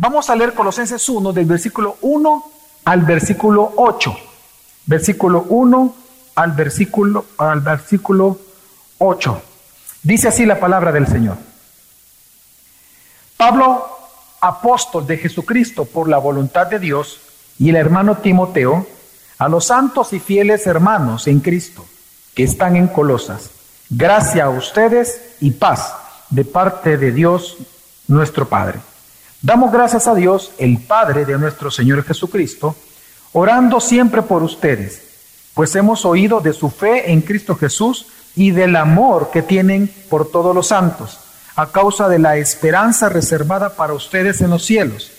Vamos a leer Colosenses 1 del versículo 1 al versículo 8. Versículo 1 al versículo, al versículo 8. Dice así la palabra del Señor. Pablo, apóstol de Jesucristo por la voluntad de Dios, y el hermano Timoteo, a los santos y fieles hermanos en Cristo que están en Colosas, gracia a ustedes y paz de parte de Dios nuestro Padre. Damos gracias a Dios, el Padre de nuestro Señor Jesucristo, orando siempre por ustedes, pues hemos oído de su fe en Cristo Jesús y del amor que tienen por todos los santos, a causa de la esperanza reservada para ustedes en los cielos.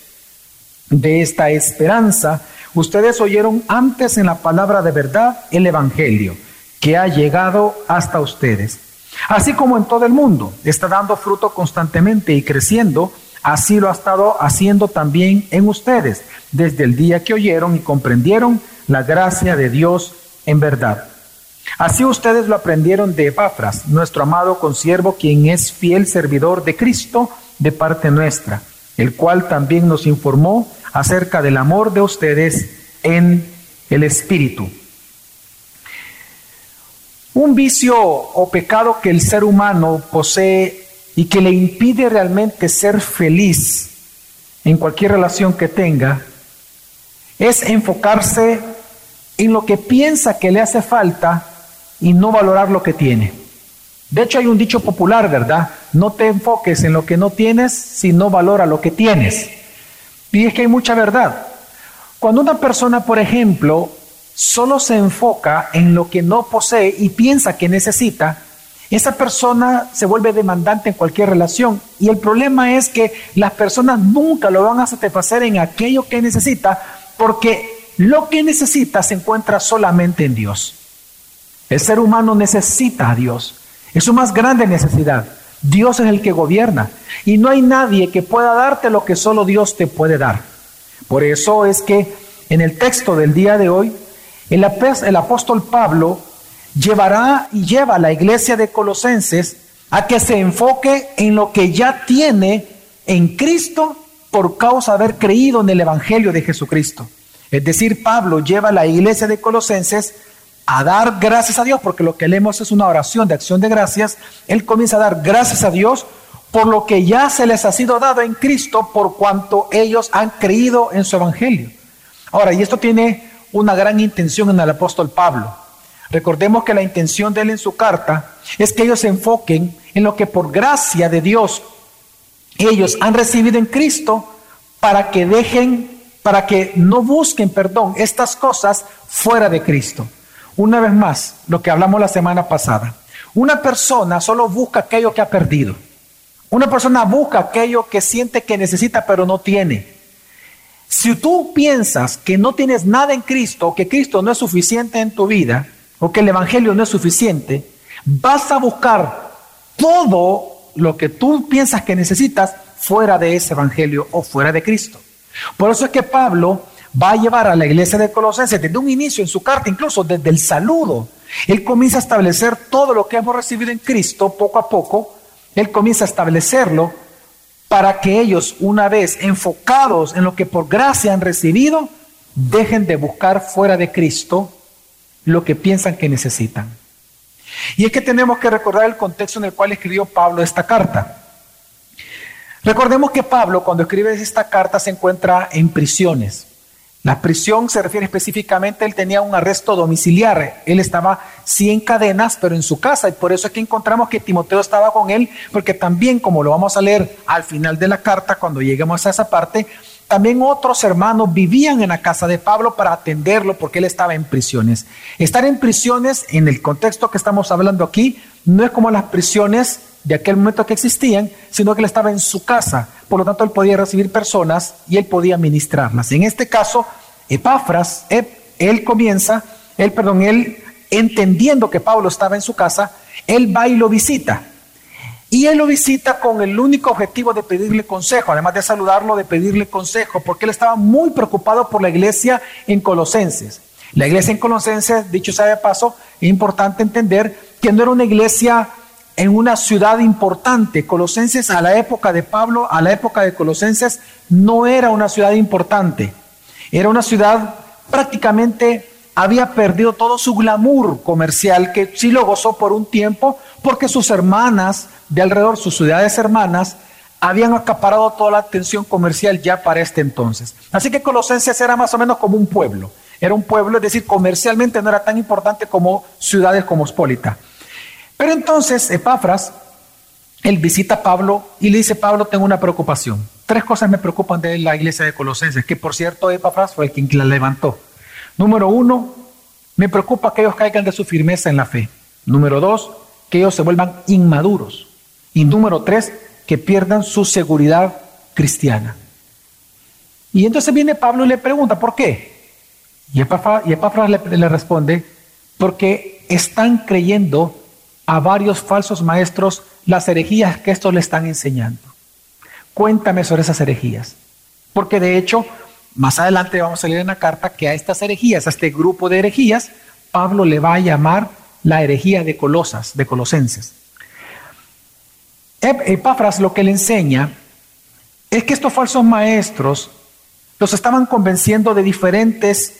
De esta esperanza, ustedes oyeron antes en la palabra de verdad el Evangelio, que ha llegado hasta ustedes. Así como en todo el mundo, está dando fruto constantemente y creciendo, así lo ha estado haciendo también en ustedes, desde el día que oyeron y comprendieron la gracia de Dios en verdad. Así ustedes lo aprendieron de Epafras, nuestro amado consiervo, quien es fiel servidor de Cristo de parte nuestra, el cual también nos informó acerca del amor de ustedes en el Espíritu. Un vicio o pecado que el ser humano posee y que le impide realmente ser feliz en cualquier relación que tenga es enfocarse en lo que piensa que le hace falta y no valorar lo que tiene. De hecho hay un dicho popular, ¿verdad? No te enfoques en lo que no tienes, sino valora lo que tienes. Y es que hay mucha verdad. Cuando una persona, por ejemplo, solo se enfoca en lo que no posee y piensa que necesita, esa persona se vuelve demandante en cualquier relación. Y el problema es que las personas nunca lo van a satisfacer en aquello que necesita, porque lo que necesita se encuentra solamente en Dios. El ser humano necesita a Dios. Es su más grande necesidad. Dios es el que gobierna. Y no hay nadie que pueda darte lo que solo Dios te puede dar. Por eso es que en el texto del día de hoy, el, apóstol Pablo llevará y lleva a la iglesia de Colosenses a que se enfoque en lo que ya tiene en Cristo por causa de haber creído en el Evangelio de Jesucristo. Es decir, Pablo lleva a la iglesia de Colosenses a dar gracias a Dios, porque lo que leemos es una oración de acción de gracias, él comienza a dar gracias a Dios por lo que ya se les ha sido dado en Cristo por cuanto ellos han creído en su Evangelio. Ahora, y esto tiene una gran intención en el apóstol Pablo. Recordemos que la intención de él en su carta es que ellos se enfoquen en lo que por gracia de Dios ellos han recibido en Cristo para que dejen, para que no busquen, perdón, estas cosas fuera de Cristo. Una vez más, lo que hablamos la semana pasada. Una persona solo busca aquello que ha perdido. Una persona busca aquello que siente que necesita pero no tiene. Si tú piensas que no tienes nada en Cristo, que Cristo no es suficiente en tu vida, o que el Evangelio no es suficiente, vas a buscar todo lo que tú piensas que necesitas fuera de ese Evangelio o fuera de Cristo. Por eso es que Pablo va a llevar a la iglesia de Colosenses desde un inicio en su carta, incluso desde el saludo. Él comienza a establecer todo lo que hemos recibido en Cristo poco a poco. Él comienza a establecerlo para que ellos, una vez enfocados en lo que por gracia han recibido, dejen de buscar fuera de Cristo lo que piensan que necesitan. Y es que tenemos que recordar el contexto en el cual escribió Pablo esta carta. Recordemos que Pablo cuando escribe esta carta se encuentra en prisiones. La prisión se refiere específicamente, él tenía un arresto domiciliar, él estaba sí en cadenas, pero en su casa, y por eso es que encontramos que Timoteo estaba con él, porque también, como lo vamos a leer al final de la carta, cuando lleguemos a esa parte, también otros hermanos vivían en la casa de Pablo para atenderlo porque él estaba en prisiones. Estar en prisiones, en el contexto que estamos hablando aquí, no es como las prisiones de aquel momento que existían, sino que él estaba en su casa. Por lo tanto, él podía recibir personas y él podía ministrarlas. En este caso, Epafras, él, comienza, él, perdón, él entendiendo que Pablo estaba en su casa, él va y lo visita. Y él lo visita con el único objetivo de pedirle consejo, además de saludarlo, de pedirle consejo, porque él estaba muy preocupado por la iglesia en Colosenses. La iglesia en Colosenses, dicho sea de paso, es importante entender que no era una iglesia en una ciudad importante. Colosenses a la época de Pablo, a la época de Colosenses, no era una ciudad importante. Era una ciudad prácticamente había perdido todo su glamour comercial, que sí lo gozó por un tiempo, porque sus hermanas de alrededor, sus ciudades hermanas, habían acaparado toda la atención comercial ya para este entonces. Así que Colosenses era más o menos como un pueblo. Era un pueblo, es decir, comercialmente no era tan importante como ciudades como Espólita. Pero entonces Epafras, él visita a Pablo y le dice, Pablo, tengo una preocupación. Tres cosas me preocupan de la iglesia de Colosenses, que por cierto Epafras fue el quien la levantó. Número uno, me preocupa que ellos caigan de su firmeza en la fe. Número dos, que ellos se vuelvan inmaduros. Y número tres, que pierdan su seguridad cristiana. Y entonces viene Pablo y le pregunta, ¿por qué? Y Epafras, le, le responde, porque están creyendo a varios falsos maestros las herejías que estos le están enseñando. Cuéntame sobre esas herejías. Porque de hecho, más adelante vamos a leer en la carta que a estas herejías, a este grupo de herejías, Pablo le va a llamar la herejía de Colosas, de Colosenses. Epafras lo que le enseña es que estos falsos maestros los estaban convenciendo de diferentes,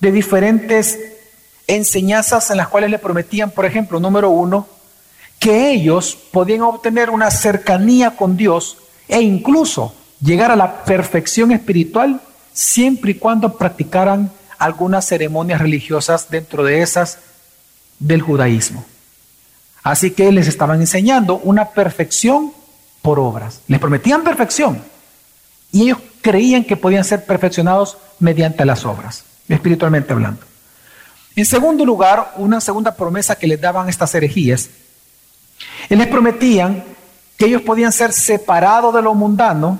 de diferentes enseñanzas en las cuales le prometían, por ejemplo, número uno, que ellos podían obtener una cercanía con Dios e incluso llegar a la perfección espiritual siempre y cuando practicaran algunas ceremonias religiosas dentro de esas del judaísmo. Así que les estaban enseñando una perfección por obras. Les prometían perfección. Y ellos creían que podían ser perfeccionados mediante las obras, espiritualmente hablando. En segundo lugar, una segunda promesa que les daban estas herejías, les prometían que ellos podían ser separados de lo mundano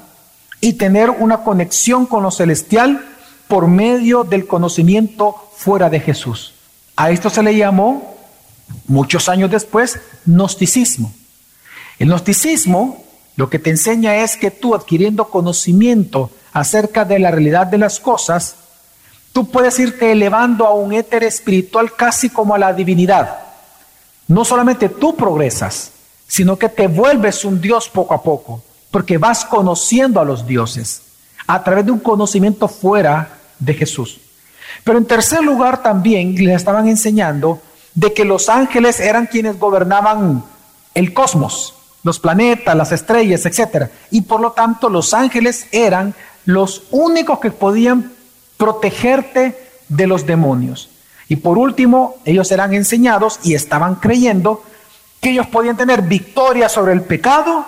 y tener una conexión con lo celestial por medio del conocimiento fuera de Jesús. A esto se le llamó muchos años después, gnosticismo. El gnosticismo lo que te enseña es que tú adquiriendo conocimiento acerca de la realidad de las cosas, tú puedes irte elevando a un éter espiritual casi como a la divinidad. No solamente tú progresas, sino que te vuelves un Dios poco a poco, porque vas conociendo a los dioses a través de un conocimiento fuera de Jesús. Pero en tercer lugar también les estaban enseñando de que los ángeles eran quienes gobernaban el cosmos, los planetas, las estrellas, etc. Y por lo tanto los ángeles eran los únicos que podían protegerte de los demonios. Y por último, ellos eran enseñados y estaban creyendo que ellos podían tener victoria sobre el pecado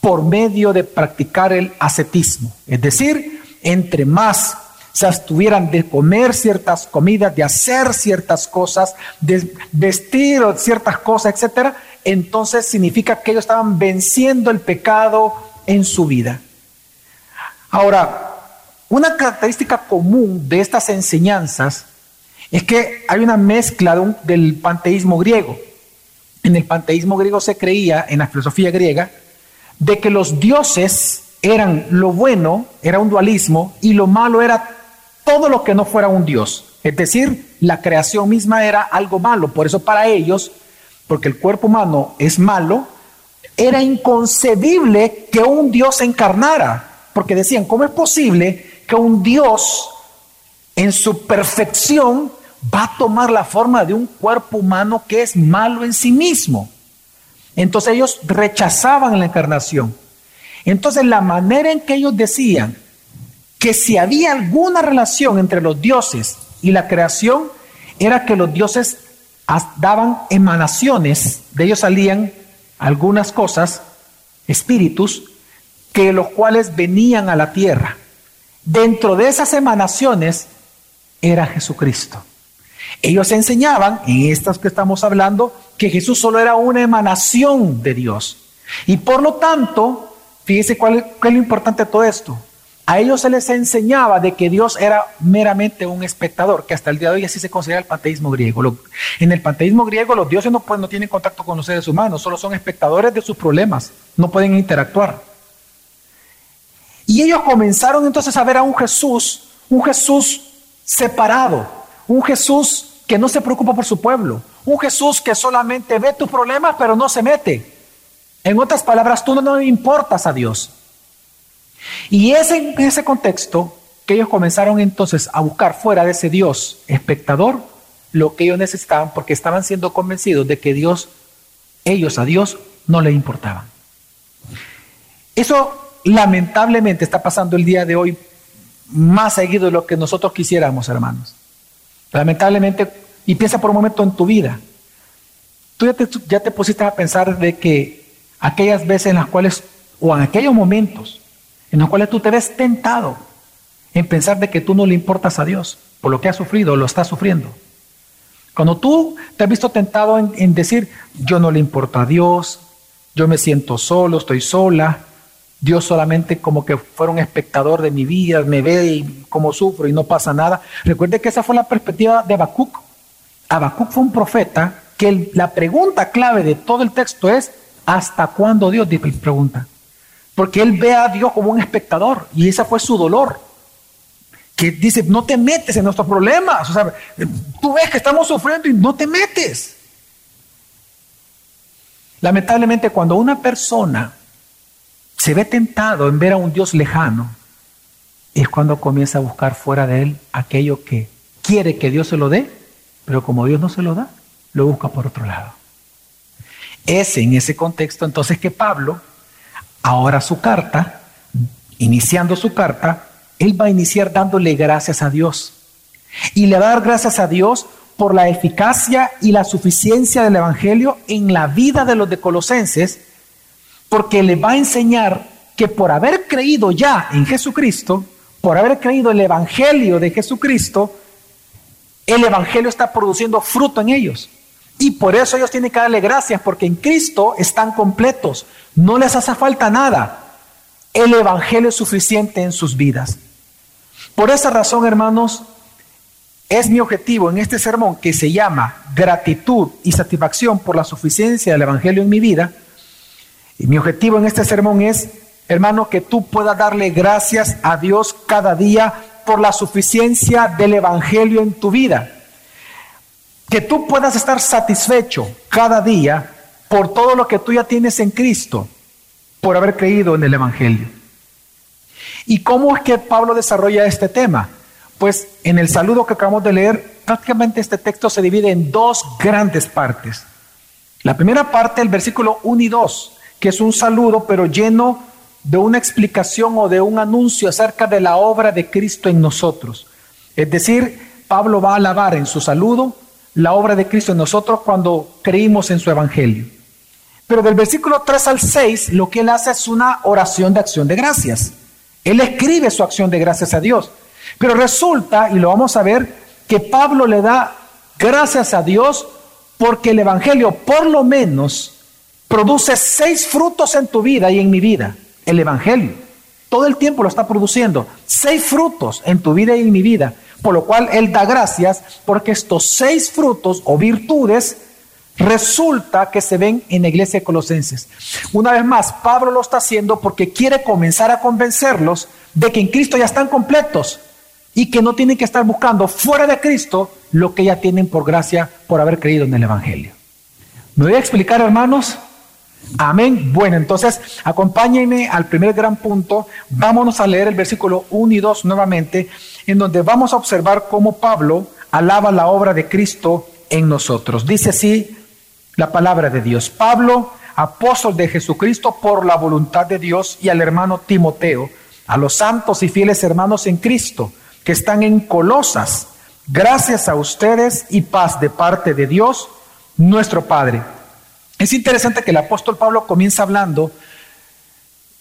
por medio de practicar el ascetismo. Es decir, entre más abstuvieran de comer ciertas comidas, de hacer ciertas cosas, de vestir ciertas cosas, etcétera, entonces significa que ellos estaban venciendo el pecado en su vida. Ahora, una característica común de estas enseñanzas es que hay una mezcla del panteísmo griego. En el panteísmo griego se creía, en la filosofía griega, de que los dioses eran lo bueno, era un dualismo, y lo malo era todo lo que no fuera un Dios. Es decir, la creación misma era algo malo. Por eso para ellos, porque el cuerpo humano es malo, era inconcebible que un Dios encarnara. Porque decían, ¿cómo es posible que un Dios en su perfección va a tomar la forma de un cuerpo humano que es malo en sí mismo? Entonces ellos rechazaban la encarnación. Entonces la manera en que ellos decían que si había alguna relación entre los dioses y la creación, era que los dioses daban emanaciones, de ellos salían algunas cosas, espíritus, que los cuales venían a la tierra. Dentro de esas emanaciones era Jesucristo. Ellos enseñaban, en estas que estamos hablando, que Jesús solo era una emanación de Dios. Y por lo tanto, fíjese cuál cuál es lo importante de todo esto. A ellos se les enseñaba de que Dios era meramente un espectador, que hasta el día de hoy así se considera el panteísmo griego. en el panteísmo griego los dioses no, pues, no tienen contacto con los seres humanos, solo son espectadores de sus problemas, no pueden interactuar. Y ellos comenzaron entonces a ver a un Jesús, un Jesús separado, un Jesús que no se preocupa por su pueblo, Un Jesús que solamente ve tus problemas pero no se mete. En otras palabras, tú no, no importas a Dios. Y es en ese contexto que ellos comenzaron entonces a buscar fuera de ese Dios espectador lo que ellos necesitaban porque estaban siendo convencidos de que Dios, ellos a Dios no le importaban. Eso lamentablemente está pasando el día de hoy más seguido de lo que nosotros quisiéramos, hermanos. Lamentablemente, y piensa por un momento en tu vida. Tú ya te, ya te pusiste a pensar de que aquellas veces en las cuales, o en aquellos momentos, en los cuales tú te ves tentado en pensar de que tú no le importas a Dios por lo que has sufrido o lo estás sufriendo. Cuando tú te has visto tentado en, decir, yo no le importo a Dios, yo me siento solo, estoy sola, Dios solamente como que fuera un espectador de mi vida, me ve y cómo sufro y no pasa nada. Recuerde que esa fue la perspectiva de Habacuc. Habacuc fue un profeta que la pregunta clave de todo el texto es, ¿hasta cuándo Dios? Pregunta. Porque él ve a Dios como un espectador y ese fue su dolor. Que dice, no te metes en nuestros problemas. O sea, tú ves que estamos sufriendo y no te metes. Lamentablemente, cuando una persona se ve tentado en ver a un Dios lejano, es cuando comienza a buscar fuera de él aquello que quiere que Dios se lo dé, pero como Dios no se lo da, lo busca por otro lado. Es en ese contexto entonces que Pablo Ahora su carta, iniciando su carta, él va a iniciar dándole gracias a Dios. Y le va a dar gracias a Dios por la eficacia y la suficiencia del Evangelio en la vida de los de Colosenses, porque le va a enseñar que por haber creído ya en Jesucristo, por haber creído el Evangelio de Jesucristo, el Evangelio está produciendo fruto en ellos. Y por eso ellos tienen que darle gracias, porque en Cristo están completos. No les hace falta nada. El Evangelio es suficiente en sus vidas. Por esa razón, hermanos, es mi objetivo en este sermón que se llama gratitud y satisfacción por la suficiencia del Evangelio en mi vida. Y mi objetivo en este sermón es, hermano, que tú puedas darle gracias a Dios cada día por la suficiencia del Evangelio en tu vida que tú puedas estar satisfecho cada día por todo lo que tú ya tienes en Cristo, por haber creído en el Evangelio. ¿Y cómo es que Pablo desarrolla este tema? Pues en el saludo que acabamos de leer, prácticamente este texto se divide en dos grandes partes. La primera parte, el versículo 1 y 2, que es un saludo, pero lleno de una explicación o de un anuncio acerca de la obra de Cristo en nosotros. Es decir, Pablo va a alabar en su saludo la obra de Cristo en nosotros cuando creímos en su Evangelio. Pero del versículo 3 al 6, lo que él hace es una oración de acción de gracias. Él escribe su acción de gracias a Dios. Pero resulta, y lo vamos a ver, que Pablo le da gracias a Dios porque el Evangelio por lo menos produce seis frutos en tu vida y en mi vida. El Evangelio. Todo el tiempo lo está produciendo. Seis frutos en tu vida y en mi vida. Por lo cual Él da gracias porque estos seis frutos o virtudes resulta que se ven en la iglesia de Colosenses. Una vez más, Pablo lo está haciendo porque quiere comenzar a convencerlos de que en Cristo ya están completos y que no tienen que estar buscando fuera de Cristo lo que ya tienen por gracia por haber creído en el Evangelio. ¿Me voy a explicar, hermanos? Amén. Bueno, entonces acompáñenme al primer gran punto. Vámonos a leer el versículo 1 y 2 nuevamente, en donde vamos a observar cómo Pablo alaba la obra de Cristo en nosotros. Dice así la palabra de Dios. Pablo, apóstol de Jesucristo por la voluntad de Dios, y al hermano Timoteo, a los santos y fieles hermanos en Cristo que están en Colosas, gracias a ustedes y paz de parte de Dios, nuestro Padre es interesante que el apóstol Pablo comienza hablando,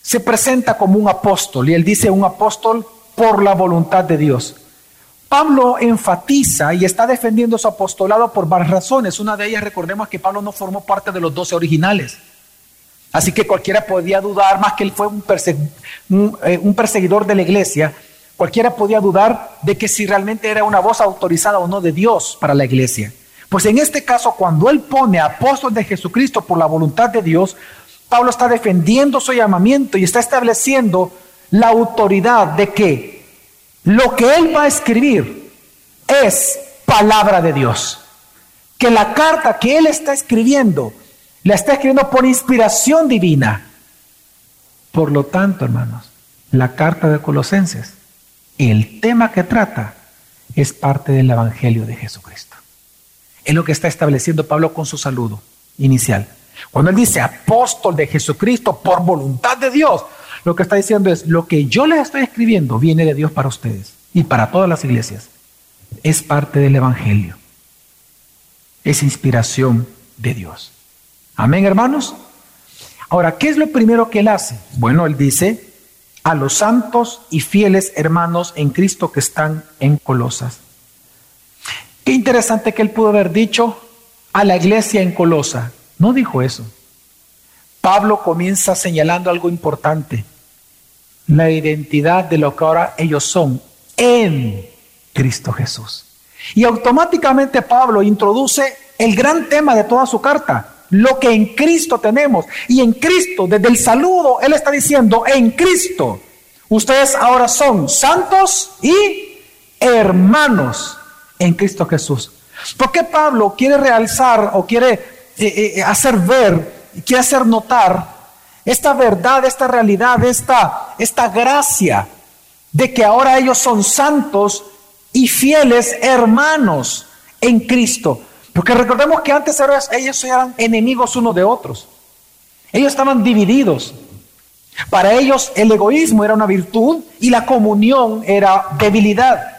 se presenta como un apóstol y él dice un apóstol por la voluntad de Dios. Pablo enfatiza y está defendiendo su apostolado por varias razones. Una de ellas, recordemos que Pablo no formó parte de los doce originales. Así que cualquiera podía dudar, más que él fue un, eh, un, perseguidor de la iglesia, cualquiera podía dudar de que si realmente era una voz autorizada o no de Dios para la iglesia. Pues en este caso, cuando él pone apóstol de Jesucristo por la voluntad de Dios, Pablo está defendiendo su llamamiento y está estableciendo la autoridad de que lo que él va a escribir es palabra de Dios. que la carta que él está escribiendo, la está escribiendo por inspiración divina. Por lo tanto, hermanos, la carta de Colosenses, el tema que trata, es parte del Evangelio de Jesucristo. Es lo que está estableciendo Pablo con su saludo inicial. Cuando él dice apóstol de Jesucristo por voluntad de Dios, lo que está diciendo es, lo que yo les estoy escribiendo viene de Dios para ustedes y para todas las iglesias. Es parte del Evangelio. Es inspiración de Dios. Amén, hermanos. Ahora, ¿qué es lo primero que él hace? Bueno, él dice, a los santos y fieles hermanos en Cristo que están en Colosas. Qué interesante que él pudo haber dicho a la iglesia en Colosa. No dijo eso. Pablo comienza señalando algo importante la identidad de lo que ahora ellos son en Cristo Jesús. Y automáticamente Pablo introduce el gran tema de toda su carta, lo que en Cristo tenemos. Y en Cristo, desde el saludo, Él está diciendo, en Cristo, ustedes ahora son santos y hermanos en Cristo Jesús. ¿Por qué Pablo quiere realzar o quiere eh, eh, hacer ver, quiere hacer notar esta verdad, esta realidad, esta, esta gracia de que ahora ellos son santos y fieles hermanos en Cristo. Porque recordemos que antes ellos eran enemigos unos de otros. Ellos estaban divididos. Para ellos el egoísmo era una virtud y la comunión era debilidad.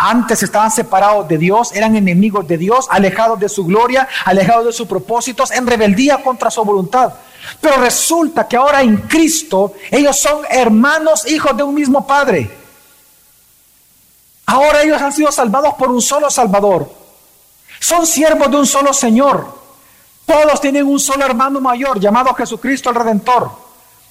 Antes estaban separados de Dios, eran enemigos de Dios, alejados de su gloria, alejados de sus propósitos, en rebeldía contra su voluntad. Pero resulta que ahora en Cristo ellos son hermanos, hijos de un mismo Padre. Ahora ellos han sido salvados por un solo Salvador. Son siervos de un solo Señor. Todos tienen un solo hermano mayor llamado Jesucristo el Redentor.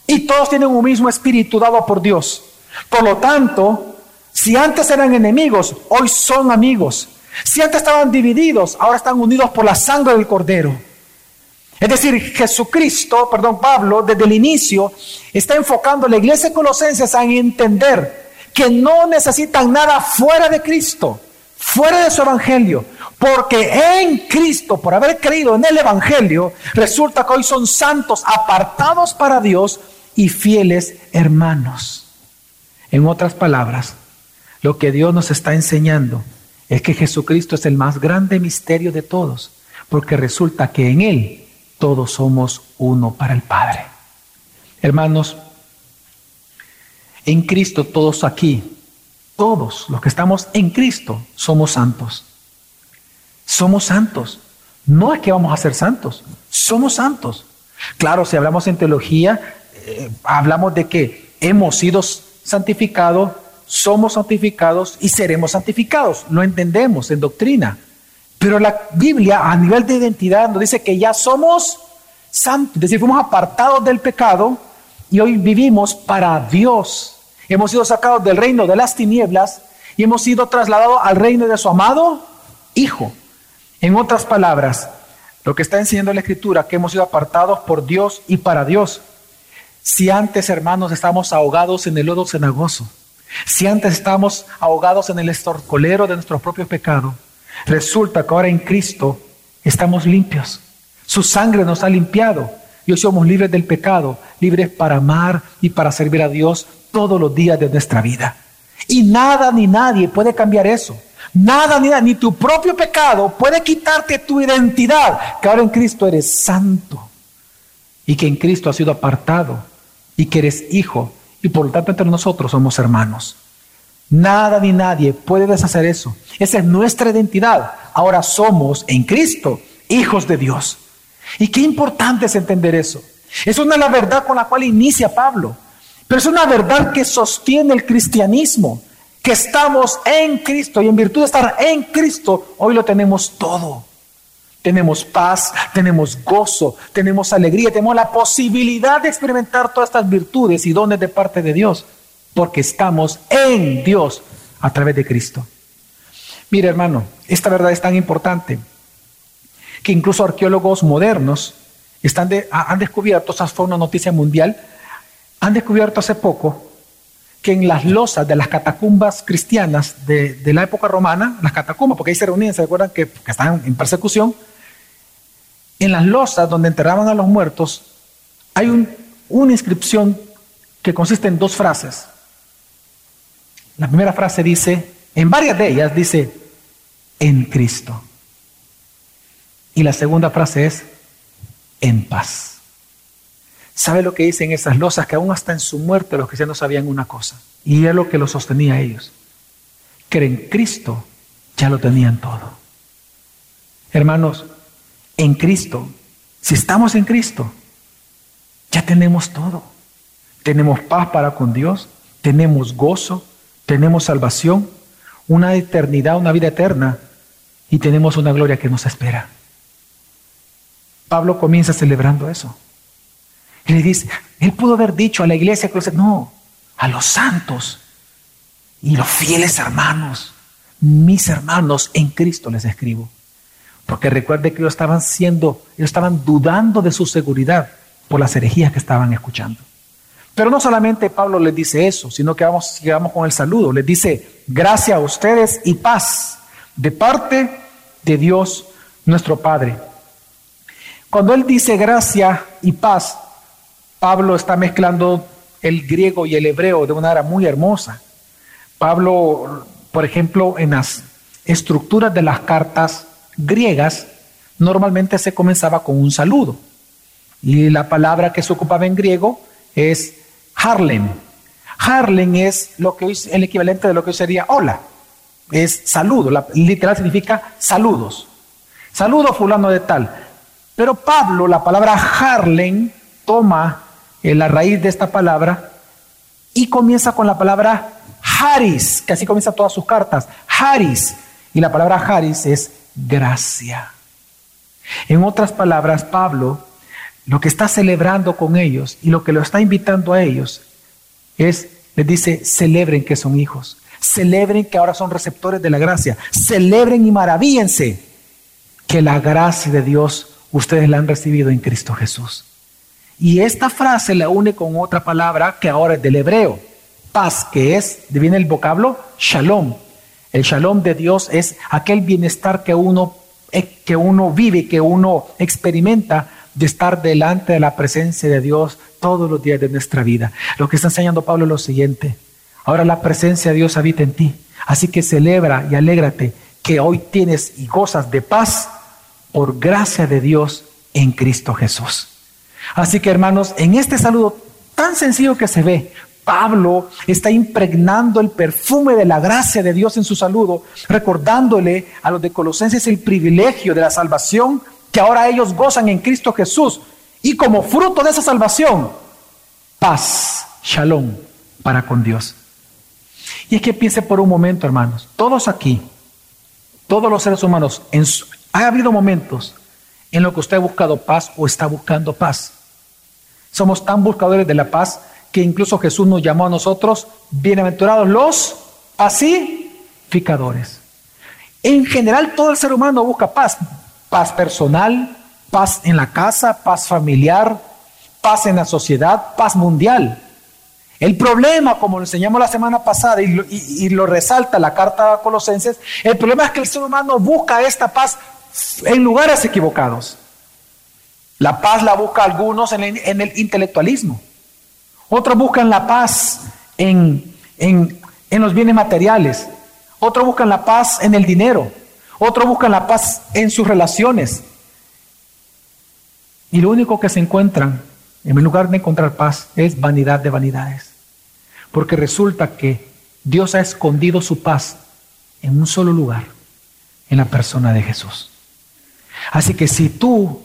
Y todos tienen un mismo espíritu dado por Dios. Por lo tanto, si antes eran enemigos, hoy son amigos. Si antes estaban divididos, ahora están unidos por la sangre del Cordero. Es decir, Jesucristo, perdón, Pablo, desde el inicio está enfocando a la iglesia de Colosenses a entender que no necesitan nada fuera de Cristo, fuera de su evangelio, porque en Cristo, por haber creído en el evangelio, resulta que hoy son santos, apartados para Dios y fieles hermanos. En otras palabras, lo que Dios nos está enseñando es que Jesucristo es el más grande misterio de todos, porque resulta que en Él todos somos uno para el Padre. Hermanos, en Cristo todos aquí, todos los que estamos en Cristo, somos santos. Somos santos. No es que vamos a ser santos, somos santos. Claro, si hablamos en teología, eh, hablamos de que hemos sido santificados, somos santificados y seremos santificados. Lo entendemos en doctrina. Pero la Biblia a nivel de identidad nos dice que ya somos santos, es decir, fuimos apartados del pecado y hoy vivimos para Dios. Hemos sido sacados del reino de las tinieblas y hemos sido trasladados al reino de su amado Hijo. En otras palabras, lo que está enseñando la Escritura, que hemos sido apartados por Dios y para Dios. Si antes, hermanos, estamos ahogados en el lodo cenagoso, si antes estamos ahogados en el estorcolero de nuestro propio pecado, Resulta que ahora en Cristo estamos limpios. Su sangre nos ha limpiado. Y hoy somos libres del pecado, libres para amar y para servir a Dios todos los días de nuestra vida. Y nada ni nadie puede cambiar eso. Nada ni nada, ni tu propio pecado puede quitarte tu identidad, que ahora en Cristo eres santo y que en Cristo has sido apartado y que eres hijo y por lo tanto entre nosotros somos hermanos. Nada ni nadie puede deshacer eso. Esa es nuestra identidad. Ahora somos en Cristo hijos de Dios. Y qué importante es entender eso. Es una la verdad con la cual inicia Pablo. Pero es una verdad que sostiene el cristianismo. Que estamos en Cristo y en virtud de estar en Cristo, hoy lo tenemos todo. Tenemos paz, tenemos gozo, tenemos alegría, tenemos la posibilidad de experimentar todas estas virtudes y dones de parte de Dios porque estamos en Dios a través de Cristo. Mire hermano, esta verdad es tan importante que incluso arqueólogos modernos están han descubierto, esa fue una noticia mundial, han descubierto hace poco que en las losas de las catacumbas cristianas de, la época romana, las catacumbas, porque ahí se reunían, se recuerdan que, que estaban en persecución, en las losas donde enterraban a los muertos, hay una inscripción que consiste en dos frases. La primera frase dice, en varias de ellas dice, en Cristo. Y la segunda frase es, en paz. ¿Sabe lo que dicen esas losas? Que aún hasta en su muerte los cristianos sabían una cosa. Y es lo que los sostenía a ellos. Que en Cristo ya lo tenían todo. Hermanos, en Cristo, si estamos en Cristo, ya tenemos todo. Tenemos paz para con Dios, tenemos gozo, tenemos salvación, una eternidad, una vida eterna y tenemos una gloria que nos espera. Pablo comienza celebrando eso. Y le dice, él pudo haber dicho a la iglesia, no, a los santos y los fieles hermanos, mis hermanos en Cristo les escribo. Porque recuerde que ellos estaban siendo, ellos estaban dudando de su seguridad por las herejías que estaban escuchando. Pero no solamente Pablo les dice eso, sino que vamos, llegamos con el saludo. Les dice, gracias a ustedes y paz de parte de Dios nuestro Padre. Cuando él dice gracia y paz, Pablo está mezclando el griego y el hebreo de una manera muy hermosa. Pablo, por ejemplo, en las estructuras de las cartas griegas, normalmente se comenzaba con un saludo. Y la palabra que se ocupaba en griego es Harlem. Harlem es lo que es el equivalente de lo que sería hola. Es saludo, literal significa saludos. Saludo fulano de tal. Pero Pablo, la palabra Harlem, toma la raíz de esta palabra y comienza con la palabra Haris, que así comienza todas sus cartas. Haris. Y la palabra Haris es gracia. En otras palabras, Pablo lo que está celebrando con ellos y lo que lo está invitando a ellos es, les dice, celebren que son hijos, celebren que ahora son receptores de la gracia, celebren y maravíense que la gracia de Dios ustedes la han recibido en Cristo Jesús. Y esta frase la une con otra palabra que ahora es del hebreo, paz, que es, viene el vocablo shalom. El shalom de Dios es aquel bienestar que uno, eh, que uno vive, que uno experimenta de estar delante de la presencia de Dios todos los días de nuestra vida. Lo que está enseñando Pablo es lo siguiente. Ahora la presencia de Dios habita en ti. Así que celebra y alégrate que hoy tienes y gozas de paz por gracia de Dios en Cristo Jesús. Así que hermanos, en este saludo tan sencillo que se ve, Pablo está impregnando el perfume de la gracia de Dios en su saludo, recordándole a los de Colosenses el privilegio de la salvación que ahora ellos gozan en Cristo Jesús. Y como fruto de esa salvación, paz, shalom para con Dios. Y es que piense por un momento, hermanos, todos aquí, todos los seres humanos, en ha habido momentos en los que usted ha buscado paz o está buscando paz. Somos tan buscadores de la paz que incluso Jesús nos llamó a nosotros bienaventurados los pacificadores. En general todo el ser humano busca paz, paz personal, paz en la casa, paz familiar, paz en la sociedad, paz mundial. El problema, como lo enseñamos la semana pasada y lo, resalta la carta a Colosenses, el problema es que el ser humano busca esta paz en lugares equivocados. La paz la busca algunos en el, intelectualismo. Otros buscan la paz en, en, en los bienes materiales. Otros buscan la paz en el dinero. Otros buscan la paz en sus relaciones. Y lo único que se encuentran, en lugar de encontrar paz, es vanidad de vanidades. Porque resulta que Dios ha escondido su paz en un solo lugar, en la persona de Jesús. Así que si tú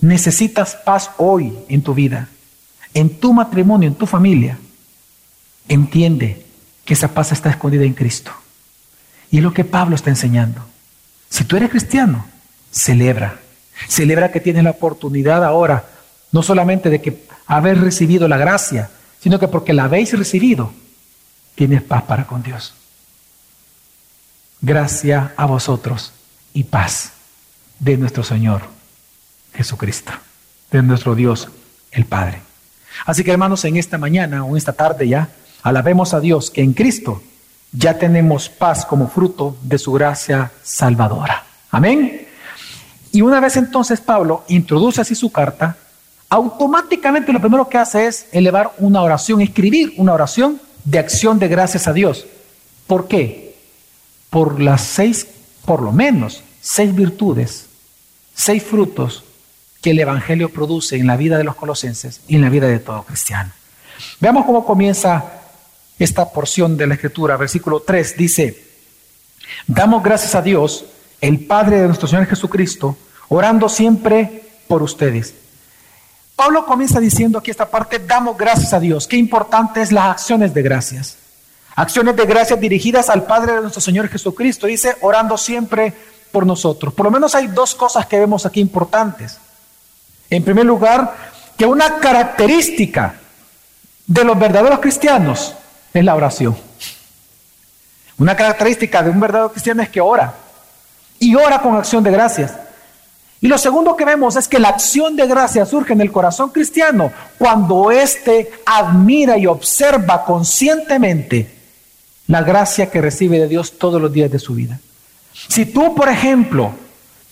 necesitas paz hoy en tu vida, en tu matrimonio, en tu familia, entiende que esa paz está escondida en Cristo. Y es lo que Pablo está enseñando. Si tú eres cristiano, celebra. Celebra que tienes la oportunidad ahora, no solamente de que haber recibido la gracia, sino que porque la habéis recibido, tienes paz para con Dios. Gracia a vosotros y paz de nuestro Señor Jesucristo, de nuestro Dios el Padre. Así que hermanos, en esta mañana o en esta tarde ya, Alabemos a Dios que en Cristo ya tenemos paz como fruto de su gracia salvadora. Amén. Y una vez entonces Pablo introduce así su carta, automáticamente lo primero que hace es elevar una oración, escribir una oración de acción de gracias a Dios. ¿Por qué? Por las seis, por lo menos, seis virtudes, seis frutos que el Evangelio produce en la vida de los colosenses y en la vida de todo cristiano. Veamos cómo comienza esta porción de la Escritura. Versículo 3 dice, damos gracias a Dios, el Padre de nuestro Señor Jesucristo, orando siempre por ustedes. Pablo comienza diciendo aquí esta parte, damos gracias a Dios. Qué importante es las acciones de gracias. Acciones de gracias dirigidas al Padre de nuestro Señor Jesucristo. Dice, orando siempre por nosotros. Por lo menos hay dos cosas que vemos aquí importantes. En primer lugar, que una característica de los verdaderos cristianos es la oración. Una característica de un verdadero cristiano es que ora. Y ora con acción de gracias. Y lo segundo que vemos es que la acción de gracias surge en el corazón cristiano cuando éste admira y observa conscientemente la gracia que recibe de Dios todos los días de su vida. Si tú, por ejemplo,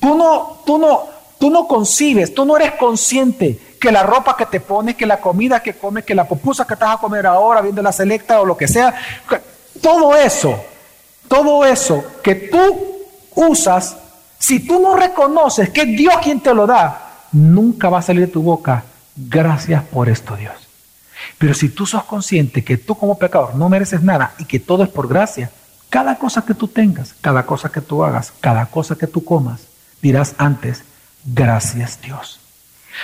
tú no, tú no, tú no concibes, tú no eres consciente que la ropa que te pones, que la comida que comes, que la pupusa que estás a comer ahora, viendo la selecta o lo que sea, todo eso, todo eso que tú usas, si tú no reconoces que es Dios quien te lo da, nunca va a salir de tu boca, gracias por esto Dios. Pero si tú sos consciente que tú como pecador no mereces nada y que todo es por gracia, cada cosa que tú tengas, cada cosa que tú hagas, cada cosa que tú comas, dirás antes, gracias Dios.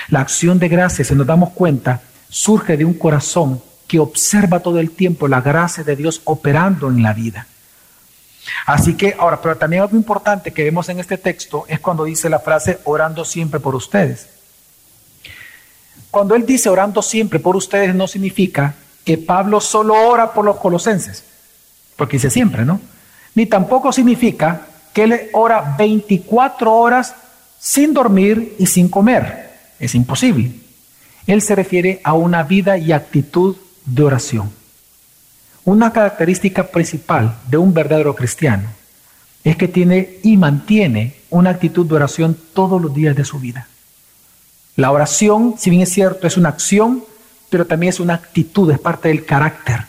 La acción de gracias, si nos damos cuenta, surge de un corazón que observa todo el tiempo la gracia de Dios operando en la vida. Así que ahora, pero también algo importante que vemos en este texto es cuando dice la frase orando siempre por ustedes. Cuando él dice orando siempre por ustedes no significa que Pablo solo ora por los colosenses, porque dice siempre, ¿no? Ni tampoco significa que él ora 24 horas sin dormir y sin comer. Es imposible. Él se refiere a una vida y actitud de oración. Una característica principal de un verdadero cristiano es que tiene y mantiene una actitud de oración todos los días de su vida. La oración, si bien es cierto, es una acción, pero también es una actitud, es parte del carácter,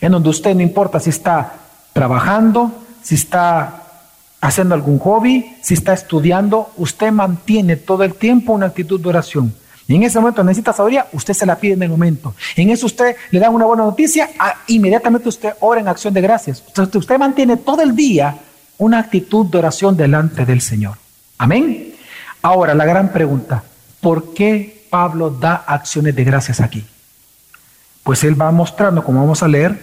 en donde usted no importa si está trabajando, si está haciendo algún hobby, si está estudiando, usted mantiene todo el tiempo una actitud de oración. Y en ese momento necesita sabiduría, usted se la pide en el momento. En eso usted le da una buena noticia, inmediatamente usted ora en acción de gracias. Usted, usted mantiene todo el día una actitud de oración delante del Señor. Amén. Ahora, la gran pregunta, ¿por qué Pablo da acciones de gracias aquí? Pues él va mostrando, como vamos a leer,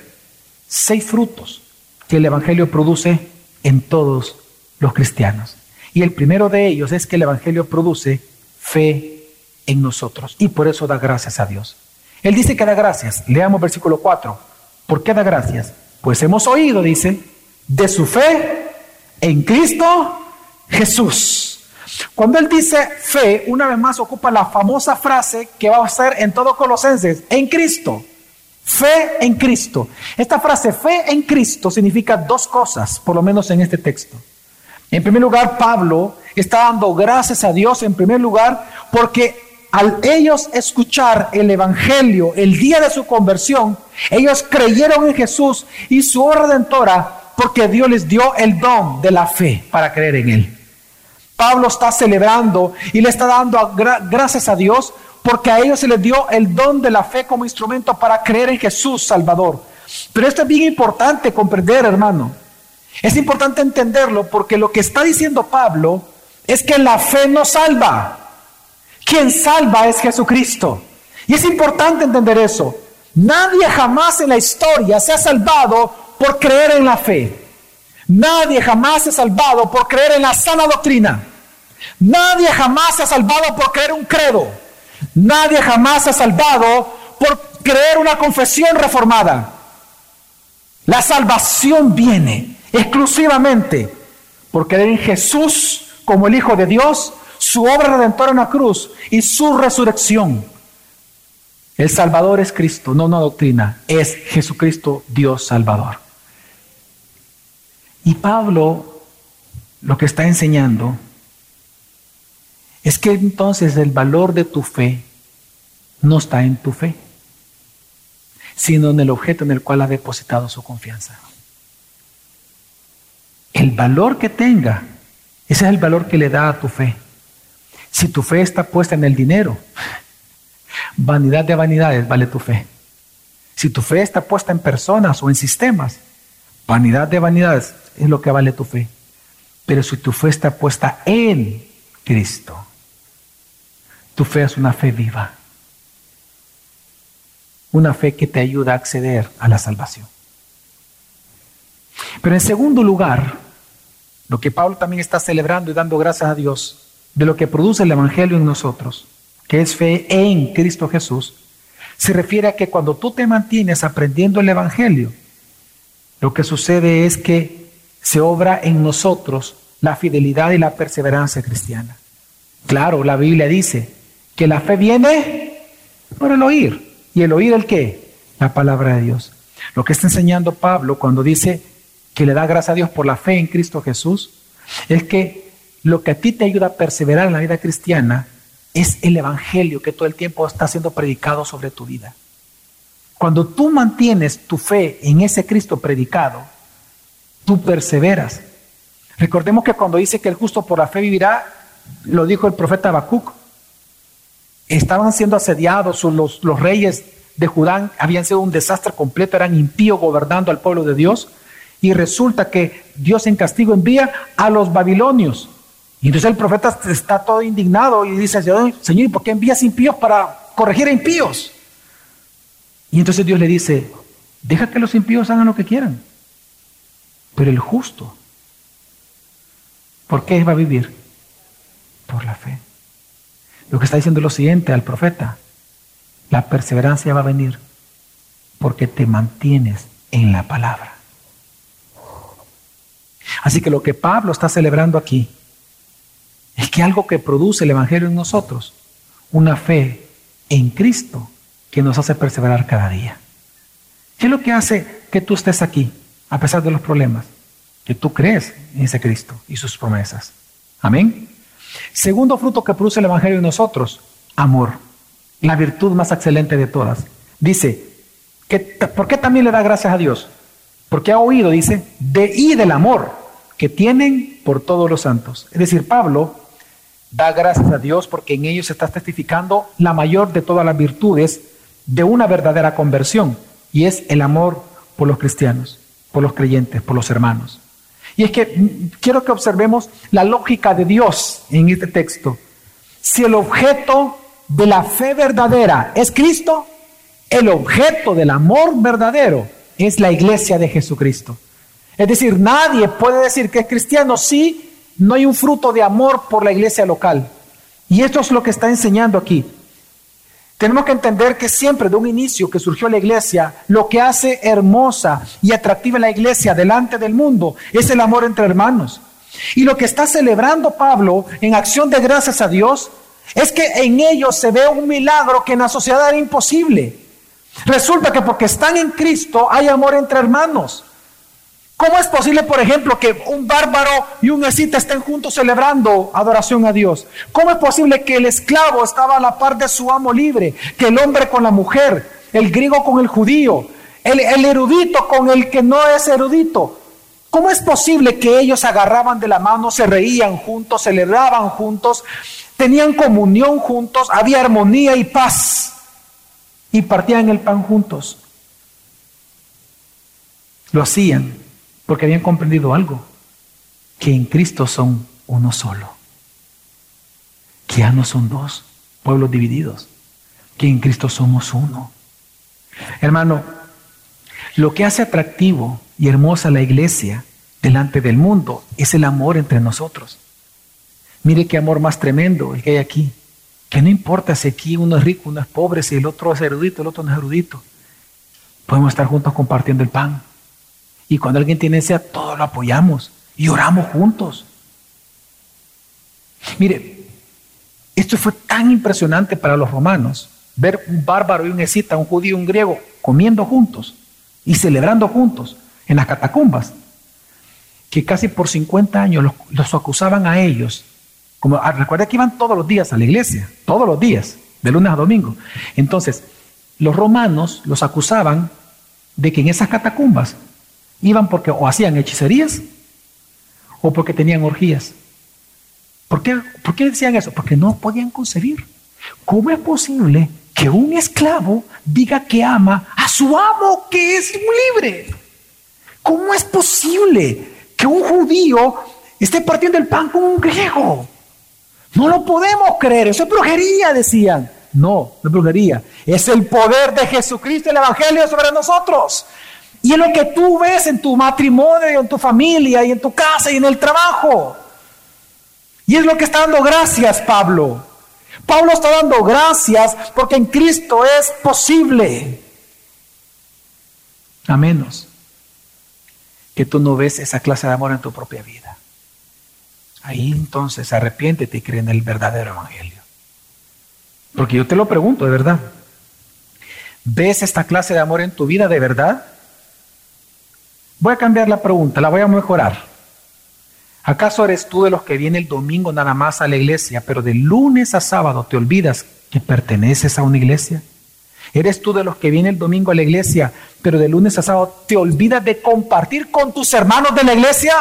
seis frutos que el Evangelio produce en todos los cristianos. Y el primero de ellos es que el Evangelio produce fe en nosotros y por eso da gracias a Dios. Él dice que da gracias. Leamos versículo 4. ¿Por qué da gracias? Pues hemos oído, dice, de su fe en Cristo Jesús. Cuando él dice fe, una vez más ocupa la famosa frase que va a ser en todo Colosenses, en Cristo. Fe en Cristo. Esta frase, fe en Cristo, significa dos cosas, por lo menos en este texto. En primer lugar, Pablo está dando gracias a Dios, en primer lugar, porque al ellos escuchar el Evangelio el día de su conversión, ellos creyeron en Jesús y su redentora, porque Dios les dio el don de la fe para creer en Él. Pablo está celebrando y le está dando gracias a Dios porque a ellos se les dio el don de la fe como instrumento para creer en Jesús Salvador. Pero esto es bien importante comprender, hermano. Es importante entenderlo porque lo que está diciendo Pablo es que la fe no salva. Quien salva es Jesucristo. Y es importante entender eso. Nadie jamás en la historia se ha salvado por creer en la fe. Nadie jamás se ha salvado por creer en la sana doctrina. Nadie jamás se ha salvado por creer un credo. Nadie jamás se ha salvado por creer una confesión reformada. La salvación viene exclusivamente por creer en Jesús como el Hijo de Dios, su obra redentora en la cruz y su resurrección. El Salvador es Cristo, no una doctrina, es Jesucristo Dios Salvador. Y Pablo lo que está enseñando es que entonces el valor de tu fe no está en tu fe, sino en el objeto en el cual ha depositado su confianza. El valor que tenga, ese es el valor que le da a tu fe. Si tu fe está puesta en el dinero, vanidad de vanidades vale tu fe. Si tu fe está puesta en personas o en sistemas, vanidad de vanidades es lo que vale tu fe. Pero si tu fe está puesta en Cristo, tu fe es una fe viva. Una fe que te ayuda a acceder a la salvación. Pero en segundo lugar, lo que Pablo también está celebrando y dando gracias a Dios de lo que produce el Evangelio en nosotros, que es fe en Cristo Jesús, se refiere a que cuando tú te mantienes aprendiendo el Evangelio, lo que sucede es que se obra en nosotros la fidelidad y la perseverancia cristiana. Claro, la Biblia dice que la fe viene por el oír. ¿Y el oír el qué? La palabra de Dios. Lo que está enseñando Pablo cuando dice que le da gracias a Dios por la fe en Cristo Jesús, es que lo que a ti te ayuda a perseverar en la vida cristiana es el Evangelio que todo el tiempo está siendo predicado sobre tu vida. Cuando tú mantienes tu fe en ese Cristo predicado, tú perseveras. Recordemos que cuando dice que el justo por la fe vivirá, lo dijo el profeta Habacuc. Estaban siendo asediados los, los reyes de Judá, habían sido un desastre completo, eran impíos gobernando al pueblo de Dios. Y resulta que Dios en castigo envía a los babilonios. Y entonces el profeta está todo indignado y dice, Señor, ¿y por qué envías impíos para corregir a impíos? Y entonces Dios le dice, deja que los impíos hagan lo que quieran, pero el justo, ¿por qué va a vivir? Por la fe. Lo que está diciendo lo siguiente al profeta, la perseverancia va a venir porque te mantienes en la palabra. Así que lo que Pablo está celebrando aquí es que algo que produce el Evangelio en nosotros, una fe en Cristo que nos hace perseverar cada día. ¿Qué es lo que hace que tú estés aquí a pesar de los problemas? Que tú crees en ese Cristo y sus promesas. Amén. Segundo fruto que produce el Evangelio en nosotros, amor, la virtud más excelente de todas. Dice, que, ¿por qué también le da gracias a Dios? Porque ha oído, dice, de y del amor que tienen por todos los santos. Es decir, Pablo Da gracias a Dios porque en ellos está testificando la mayor de todas las virtudes de una verdadera conversión y es el amor por los cristianos, por los creyentes, por los hermanos. Y es que mm, quiero que observemos la lógica de Dios en este texto. Si el objeto de la fe verdadera es Cristo, el objeto del amor verdadero es la iglesia de Jesucristo. Es decir, nadie puede decir que es cristiano si no hay un fruto de amor por la iglesia local. Y esto es lo que está enseñando aquí. Tenemos que entender que siempre de un inicio que surgió la iglesia, lo que hace hermosa y atractiva la iglesia delante del mundo es el amor entre hermanos. Y lo que está celebrando Pablo en acción de gracias a Dios es que en ellos se ve un milagro que en la sociedad era imposible. Resulta que porque están en Cristo hay amor entre hermanos. ¿Cómo es posible, por ejemplo, que un bárbaro y un escita estén juntos celebrando adoración a Dios? ¿Cómo es posible que el esclavo estaba a la par de su amo libre, que el hombre con la mujer, el griego con el judío, el, erudito con el que no es erudito? ¿Cómo es posible que ellos agarraban de la mano, se reían juntos, celebraban juntos, tenían comunión juntos, había armonía y paz y partían el pan juntos? Lo hacían porque habían comprendido algo, que en Cristo son uno solo, que ya no son dos pueblos divididos, que en Cristo somos uno. Hermano, lo que hace atractivo y hermosa la iglesia delante del mundo es el amor entre nosotros. Mire qué amor más tremendo el que hay aquí. Que no importa si aquí uno es rico, uno es pobre, si el otro es erudito, el otro no es erudito. Podemos estar juntos compartiendo el pan. Y cuando alguien tiene sed, todos lo apoyamos y oramos juntos. Mire, esto fue tan impresionante para los romanos ver un bárbaro y un escita, un judío y un griego comiendo juntos y celebrando juntos en las catacumbas, que casi por 50 años los, acusaban a ellos. Como, ah, recuerda que iban todos los días a la iglesia, todos los días, de lunes a domingo. Entonces, los romanos los acusaban de que en esas catacumbas iban porque o hacían hechicerías o porque tenían orgías. ¿Por qué, ¿Por qué decían eso? Porque no podían concebir. ¿Cómo es posible que un esclavo diga que ama a su amo que es libre? ¿Cómo es posible que un judío esté partiendo el pan con un griego? No lo podemos creer, eso es brujería, decían. No, no es brujería, es el poder de Jesucristo, el Evangelio sobre nosotros. Y es lo que tú ves en tu matrimonio, en tu familia, y en tu casa, y en el trabajo. Y es lo que está dando gracias Pablo. Pablo está dando gracias porque en Cristo es posible. A menos que tú no ves esa clase de amor en tu propia vida. Ahí entonces arrepiéntete y cree en el verdadero evangelio. Porque yo te lo pregunto de verdad. ¿Ves esta clase de amor en tu vida de verdad? Voy a cambiar la pregunta, la voy a mejorar. ¿Acaso eres tú de los que viene el domingo nada más a la iglesia, pero de lunes a sábado te olvidas que perteneces a una iglesia? ¿Eres tú de los que viene el domingo a la iglesia, pero de lunes a sábado te olvidas de compartir con tus hermanos de la iglesia?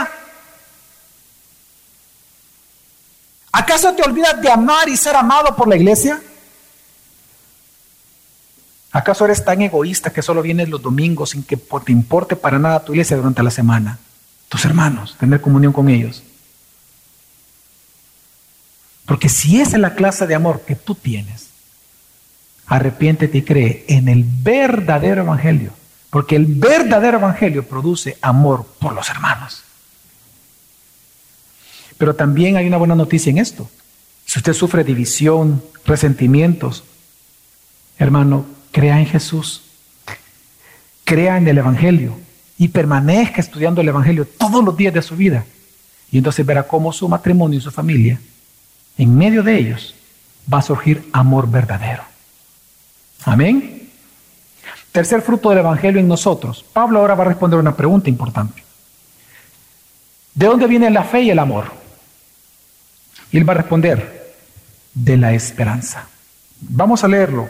¿Acaso te olvidas de amar y ser amado por la iglesia? ¿Acaso eres tan egoísta que solo vienes los domingos sin que te importe para nada tu iglesia durante la semana? tus hermanos, tener comunión con ellos. Porque si esa es la clase de amor que tú tienes, arrepiéntete y cree en el verdadero evangelio. Porque el verdadero evangelio produce amor por los hermanos. Pero también hay una buena noticia en esto. Si usted sufre división, resentimientos, hermano, crea en Jesús. Crea en el evangelio y permanezca estudiando el Evangelio todos los días de su vida. Y entonces verá cómo su matrimonio y su familia, en medio de ellos, va a surgir amor verdadero. Amén. Tercer fruto del Evangelio en nosotros. Pablo ahora va a responder una pregunta importante. ¿De dónde viene la fe y el amor? Y él va a responder, de la esperanza. Vamos a leerlo.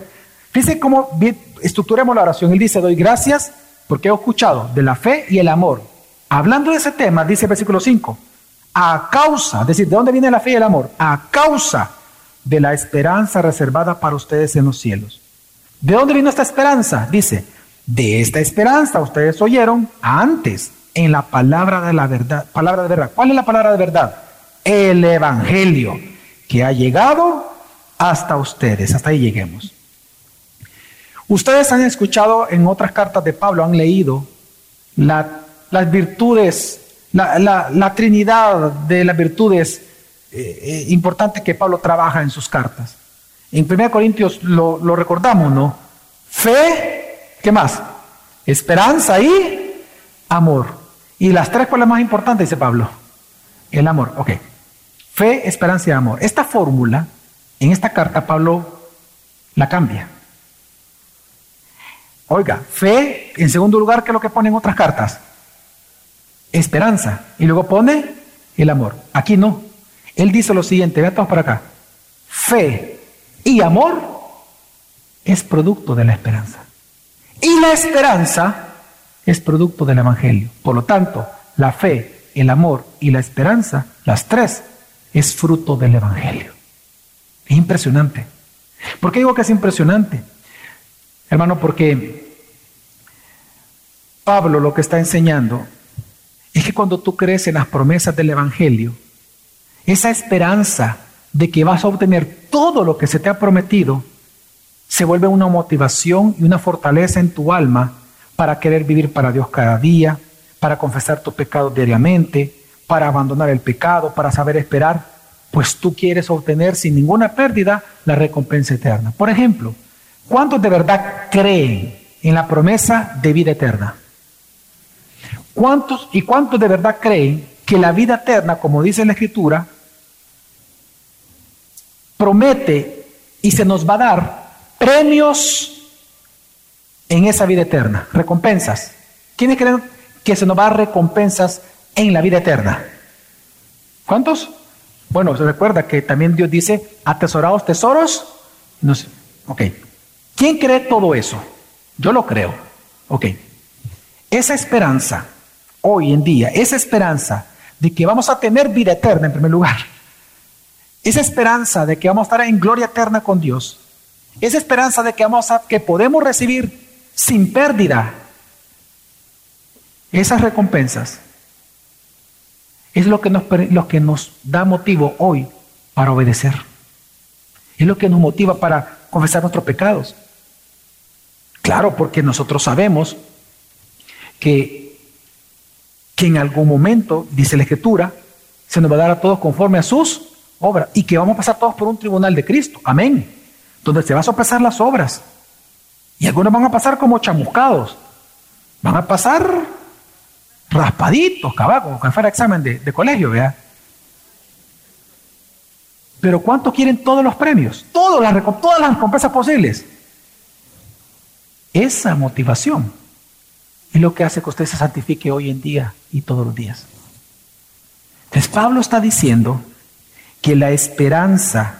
Fíjense cómo estructuremos la oración. Él dice, doy gracias porque he escuchado de la fe y el amor. Hablando de ese tema, dice el versículo 5, a causa, es decir, ¿de dónde viene la fe y el amor? A causa de la esperanza reservada para ustedes en los cielos. ¿De dónde vino esta esperanza? Dice, de esta esperanza ustedes oyeron antes en la palabra de la verdad. Palabra de verdad. ¿Cuál es la palabra de verdad? El Evangelio que ha llegado hasta ustedes. Hasta ahí lleguemos. Ustedes han escuchado en otras cartas de Pablo, han leído las virtudes, la, trinidad de las virtudes eh, eh, importantes que Pablo trabaja en sus cartas. En 1 Corintios lo, recordamos, ¿no? Fe, ¿qué más? Esperanza y amor. Y las tres, ¿cuál es más importante? Dice Pablo. El amor, ok. Fe, esperanza y amor. Esta fórmula, en esta carta, Pablo la cambia. Oiga, fe, en segundo lugar, ¿qué es lo que pone en otras cartas? Esperanza. Y luego pone el amor. Aquí no. Él dice lo siguiente, vean todos para acá. Fe y amor es producto de la esperanza. Y la esperanza es producto del Evangelio. Por lo tanto, la fe, el amor y la esperanza, las tres, es fruto del Evangelio. Es impresionante. ¿Por qué digo que es impresionante? Hermano, porque Pablo lo que está enseñando es que cuando tú crees en las promesas del Evangelio, esa esperanza de que vas a obtener todo lo que se te ha prometido, se vuelve una motivación y una fortaleza en tu alma para querer vivir para Dios cada día, para confesar tus pecados diariamente, para abandonar el pecado, para saber esperar, pues tú quieres obtener sin ninguna pérdida la recompensa eterna. Por ejemplo, ¿Cuántos de verdad creen en la promesa de vida eterna? ¿Cuántos y cuántos de verdad creen que la vida eterna, como dice la Escritura, promete y se nos va a dar, premios en esa vida eterna, recompensas. ¿Quiénes creen que se nos va a dar recompensas en la vida eterna? ¿Cuántos? Bueno, se recuerda que también Dios dice, atesorados tesoros. No sé. Ok. ¿Quién cree todo eso? Yo lo creo. Ok. Esa esperanza, hoy en día, esa esperanza de que vamos a tener vida eterna en primer lugar, esa esperanza de que vamos a estar en gloria eterna con Dios, esa esperanza de que, vamos a, que podemos recibir sin pérdida esas recompensas, es lo que, nos, lo que nos da motivo hoy para obedecer. Es lo que nos motiva para confesar nuestros pecados. Claro, porque nosotros sabemos que, que en algún momento, dice la Escritura, se nos va a dar a todos conforme a sus obras y que vamos a pasar todos por un tribunal de Cristo. Amén. Donde se van a sopesar las obras. Y algunos van a pasar como chamuscados. Van a pasar raspaditos, caballo, como que fuera examen de, colegio, vea. Pero ¿cuántos quieren todos los premios? Todas las, todas las recompensas posibles. Esa motivación es lo que hace que usted se santifique hoy en día y todos los días. Entonces Pablo está diciendo que la esperanza,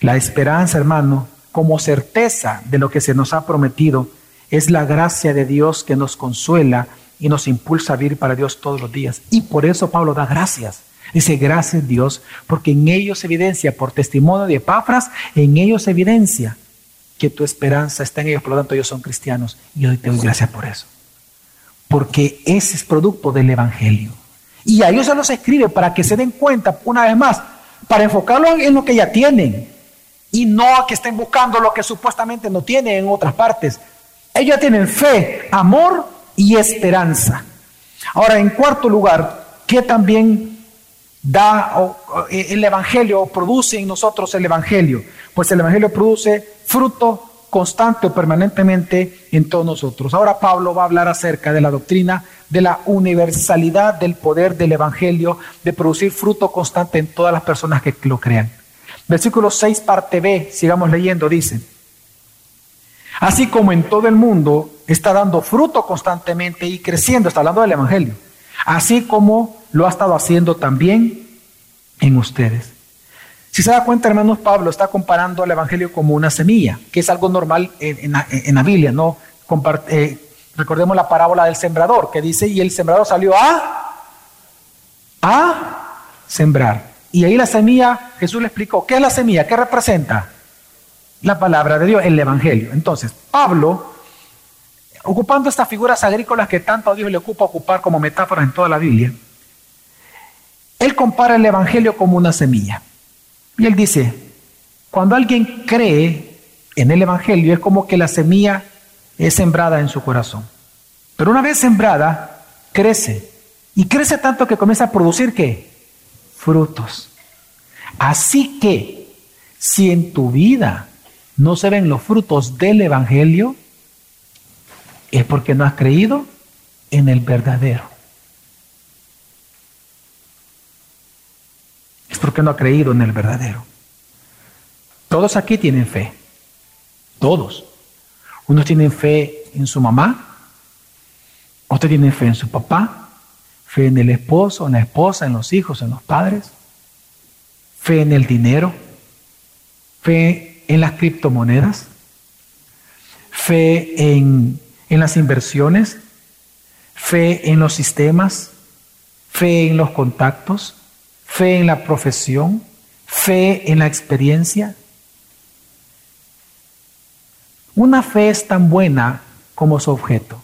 la esperanza, hermano, como certeza de lo que se nos ha prometido, es la gracia de Dios que nos consuela y nos impulsa a vivir para Dios todos los días. Y por eso Pablo da gracias. Dice, gracias Dios, porque en ellos evidencia, por testimonio de Epafras, en ellos evidencia que tu esperanza está en ellos, por lo tanto ellos son cristianos. Y hoy te doy gracias por eso. Porque ese es producto del Evangelio. Y a ellos se los escribe para que se den cuenta, una vez más, para enfocarlo en lo que ya tienen. Y no a que estén buscando lo que supuestamente no tienen en otras partes. Ellos tienen fe, amor y esperanza. Ahora, en cuarto lugar, ¿qué también da eh, el Evangelio, produce en nosotros el Evangelio? Pues el Evangelio produce fruto constante o permanentemente en todos nosotros. Ahora Pablo va a hablar acerca de la doctrina de la universalidad del poder del Evangelio de producir fruto constante en todas las personas que lo crean. Versículo 6, parte B, sigamos leyendo, dice, así como en todo el mundo está dando fruto constantemente y creciendo, está hablando del Evangelio, así como lo ha estado haciendo también en ustedes. Si se da cuenta, hermanos, Pablo está comparando al Evangelio como una semilla, que es algo normal en, la Biblia, ¿no? Eh, recordemos la parábola del sembrador, que dice, y el sembrador salió a, a sembrar. Y ahí la semilla, Jesús le explicó, ¿qué es la semilla? ¿Qué representa? La palabra de Dios, el Evangelio. Entonces, Pablo, ocupando estas figuras agrícolas que tanto a Dios le ocupa ocupar como metáforas en toda la Biblia, él compara el Evangelio como una semilla. Y él dice, cuando alguien cree en el Evangelio es como que la semilla es sembrada en su corazón. Pero una vez sembrada, crece. Y crece tanto que comienza a producir qué? Frutos. Así que, si en tu vida no se ven los frutos del Evangelio, es porque no has creído en el verdadero. es porque no ha creído en el verdadero. Todos aquí tienen fe. Todos. Unos tienen fe en su mamá, otros tienen fe en su papá, fe en el esposo, en la esposa, en los hijos, en los padres, fe en el dinero, fe en las criptomonedas, fe en, en las inversiones, fe en los sistemas, fe en los contactos, fe en la profesión, fe en la experiencia. Una fe es tan buena como su objeto.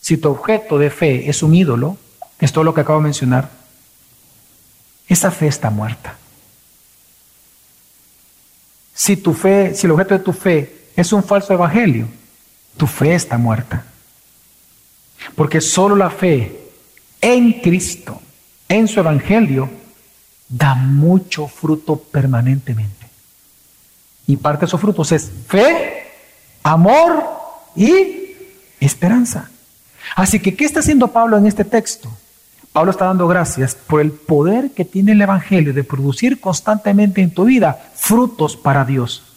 Si tu objeto de fe es un ídolo, es todo lo que acabo de mencionar, esa fe está muerta. Si tu fe, si el objeto de tu fe es un falso evangelio, tu fe está muerta. Porque solo la fe en Cristo en su evangelio da mucho fruto permanentemente. Y parte de esos frutos es fe, amor y esperanza. Así que, ¿qué está haciendo Pablo en este texto? Pablo está dando gracias por el poder que tiene el Evangelio de producir constantemente en tu vida frutos para Dios.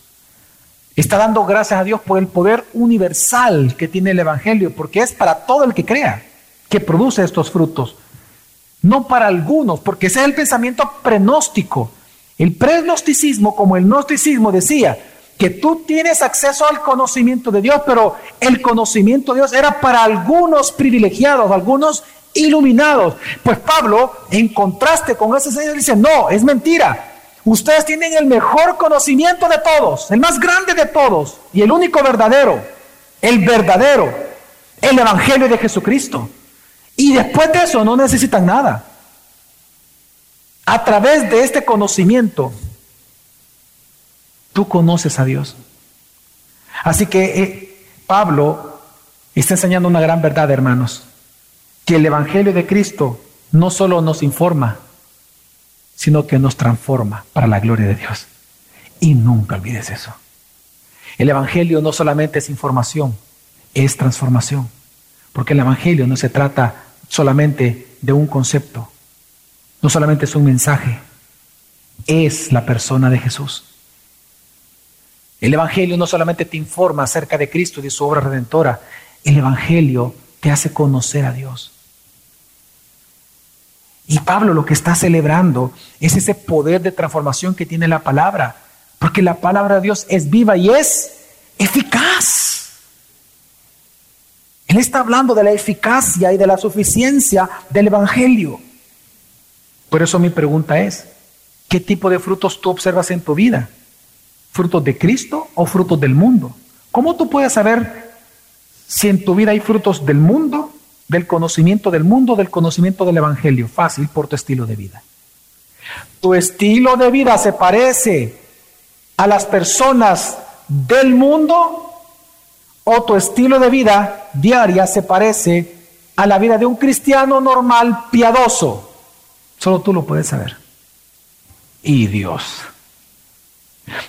Está dando gracias a Dios por el poder universal que tiene el Evangelio, porque es para todo el que crea que produce estos frutos. No para algunos, porque ese es el pensamiento prenóstico. El pregnosticismo, como el gnosticismo, decía que tú tienes acceso al conocimiento de Dios, pero el conocimiento de Dios era para algunos privilegiados, algunos iluminados. Pues Pablo, en contraste con ese señor, dice, no, es mentira. Ustedes tienen el mejor conocimiento de todos, el más grande de todos y el único verdadero, el verdadero, el Evangelio de Jesucristo. Y después de eso no necesitan nada. A través de este conocimiento, tú conoces a Dios. Así que eh, Pablo está enseñando una gran verdad, hermanos, que el Evangelio de Cristo no solo nos informa, sino que nos transforma para la gloria de Dios. Y nunca olvides eso. El Evangelio no solamente es información, es transformación. Porque el Evangelio no se trata solamente de un concepto, no solamente es un mensaje, es la persona de Jesús. El Evangelio no solamente te informa acerca de Cristo y de su obra redentora, el Evangelio te hace conocer a Dios. Y Pablo lo que está celebrando es ese poder de transformación que tiene la palabra, porque la palabra de Dios es viva y es eficaz. Él está hablando de la eficacia y de la suficiencia del Evangelio. Por eso mi pregunta es, ¿qué tipo de frutos tú observas en tu vida? ¿Frutos de Cristo o frutos del mundo? ¿Cómo tú puedes saber si en tu vida hay frutos del mundo del conocimiento del mundo, del conocimiento del Evangelio. Fácil por tu estilo de vida. Tu estilo de vida se parece a las personas del mundo o tu estilo de vida diaria se parece a la vida de un cristiano normal, piadoso. Solo tú lo puedes saber. Y Dios.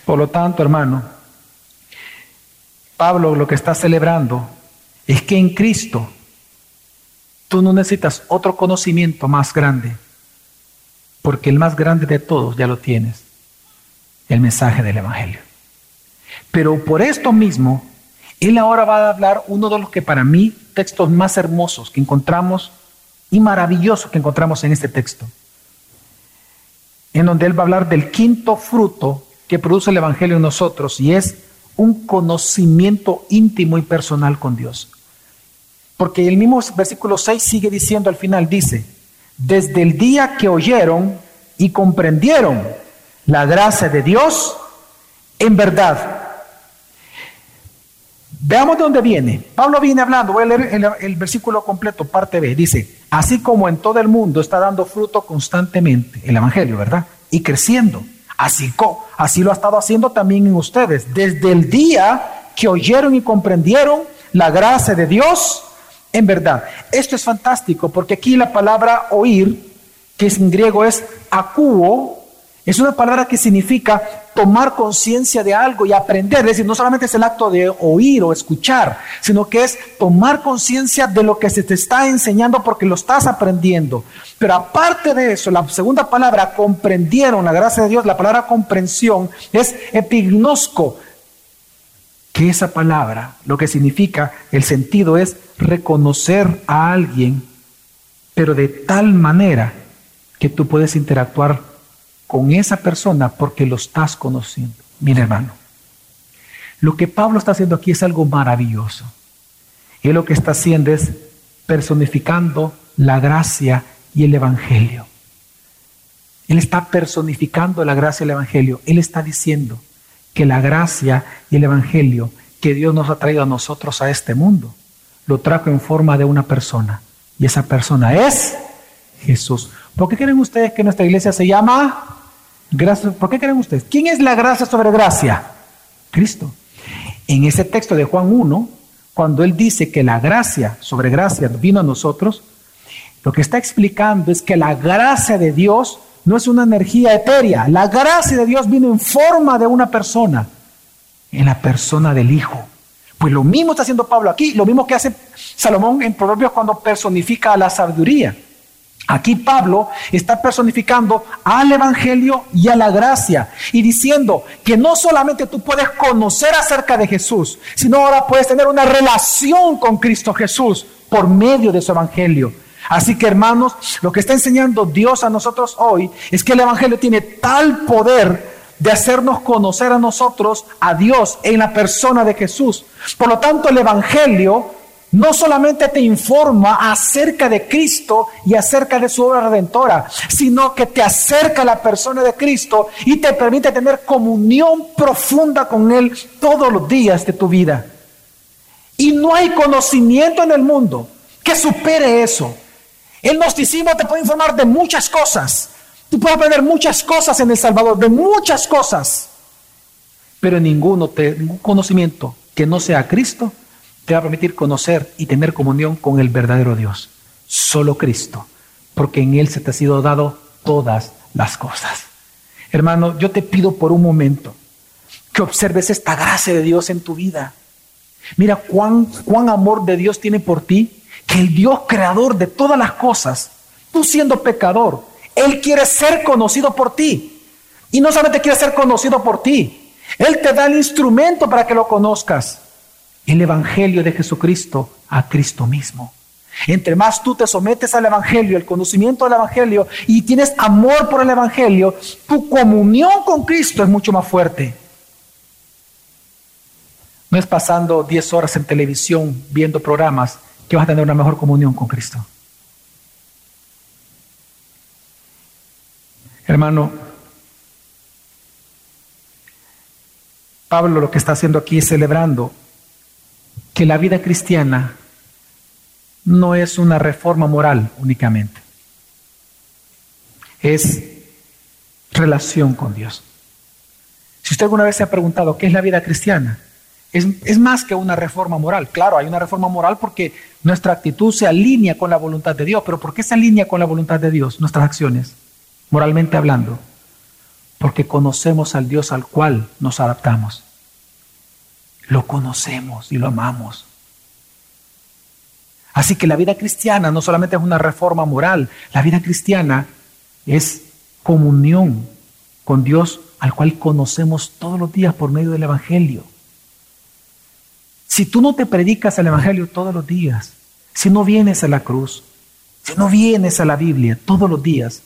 Por lo tanto, hermano, Pablo lo que está celebrando es que en Cristo Tú no necesitas otro conocimiento más grande, porque el más grande de todos ya lo tienes, el mensaje del Evangelio. Pero por esto mismo, él ahora va a hablar uno de los que para mí textos más hermosos que encontramos y maravillosos que encontramos en este texto, en donde él va a hablar del quinto fruto que produce el Evangelio en nosotros y es un conocimiento íntimo y personal con Dios. Porque el mismo versículo 6 sigue diciendo al final, dice, desde el día que oyeron y comprendieron la gracia de Dios en verdad. Veamos de dónde viene. Pablo viene hablando, voy a leer el, versículo completo, parte B. Dice, así como en todo el mundo está dando fruto constantemente, el Evangelio, ¿verdad? Y creciendo. Así, así lo ha estado haciendo también en ustedes. Desde el día que oyeron y comprendieron la gracia de Dios en verdad. Esto es fantástico porque aquí la palabra oír, que en griego es acuo, es una palabra que significa tomar conciencia de algo y aprender. Es decir, no solamente es el acto de oír o escuchar, sino que es tomar conciencia de lo que se te está enseñando porque lo estás aprendiendo. Pero aparte de eso, la segunda palabra, comprendieron la gracia de Dios, la palabra comprensión es epignosco, que esa palabra, lo que significa, el sentido es reconocer a alguien, pero de tal manera que tú puedes interactuar con esa persona porque lo estás conociendo. Mira hermano, lo que Pablo está haciendo aquí es algo maravilloso. Y lo que está haciendo es personificando la gracia y el Evangelio. Él está personificando la gracia y el Evangelio. Él está diciendo, que la gracia y el Evangelio que Dios nos ha traído a nosotros a este mundo, lo trajo en forma de una persona. Y esa persona es Jesús. ¿Por qué creen ustedes que nuestra iglesia se llama gracia? ¿Por qué creen ustedes? ¿Quién es la gracia sobre gracia? Cristo. En ese texto de Juan 1, cuando él dice que la gracia sobre gracia vino a nosotros, lo que está explicando es que la gracia de Dios no es una energía etérea. La gracia de Dios vino en forma de una persona, en la persona del Hijo. Pues lo mismo está haciendo Pablo aquí, lo mismo que hace Salomón en Proverbios cuando personifica a la sabiduría. Aquí Pablo está personificando al Evangelio y a la gracia y diciendo que no solamente tú puedes conocer acerca de Jesús, sino ahora puedes tener una relación con Cristo Jesús por medio de su Evangelio. Así que hermanos, lo que está enseñando Dios a nosotros hoy es que el Evangelio tiene tal poder de hacernos conocer a nosotros, a Dios, en la persona de Jesús. Por lo tanto, el Evangelio no solamente te informa acerca de Cristo y acerca de su obra redentora, sino que te acerca a la persona de Cristo y te permite tener comunión profunda con Él todos los días de tu vida. Y no hay conocimiento en el mundo que supere eso. El gnosticismo te puede informar de muchas cosas. Tú puedes aprender muchas cosas en El Salvador, de muchas cosas. Pero ninguno ningún conocimiento que no sea Cristo te va a permitir conocer y tener comunión con el verdadero Dios. Solo Cristo, porque en Él se te ha sido dado todas las cosas. Hermano, yo te pido por un momento que observes esta gracia de Dios en tu vida. Mira cuán amor de Dios tiene por ti, que el Dios creador de todas las cosas, tú siendo pecador, Él quiere ser conocido por ti. Y no solamente quiere ser conocido por ti, Él te da el instrumento para que lo conozcas el Evangelio de Jesucristo a Cristo mismo. Entre más tú te sometes al Evangelio, el conocimiento del Evangelio, y tienes amor por el Evangelio, tu comunión con Cristo es mucho más fuerte. No es pasando 10 horas en televisión viendo programas que vas a tener una mejor comunión con Cristo. Hermano, Pablo lo que está haciendo aquí es celebrando que la vida cristiana no es una reforma moral únicamente, es relación con Dios. Si usted alguna vez se ha preguntado qué es la vida cristiana, es, más que una reforma moral. Claro, hay una reforma moral porque nuestra actitud se alinea con la voluntad de Dios, pero ¿por qué se alinea con la voluntad de Dios nuestras acciones, moralmente hablando? Porque conocemos al Dios al cual nos adaptamos lo conocemos y lo amamos. Así que la vida cristiana no solamente es una reforma moral, la vida cristiana es comunión con Dios al cual conocemos todos los días por medio del Evangelio. Si tú no te predicas el Evangelio todos los días, si no vienes a la cruz, si no vienes a la Biblia todos los días,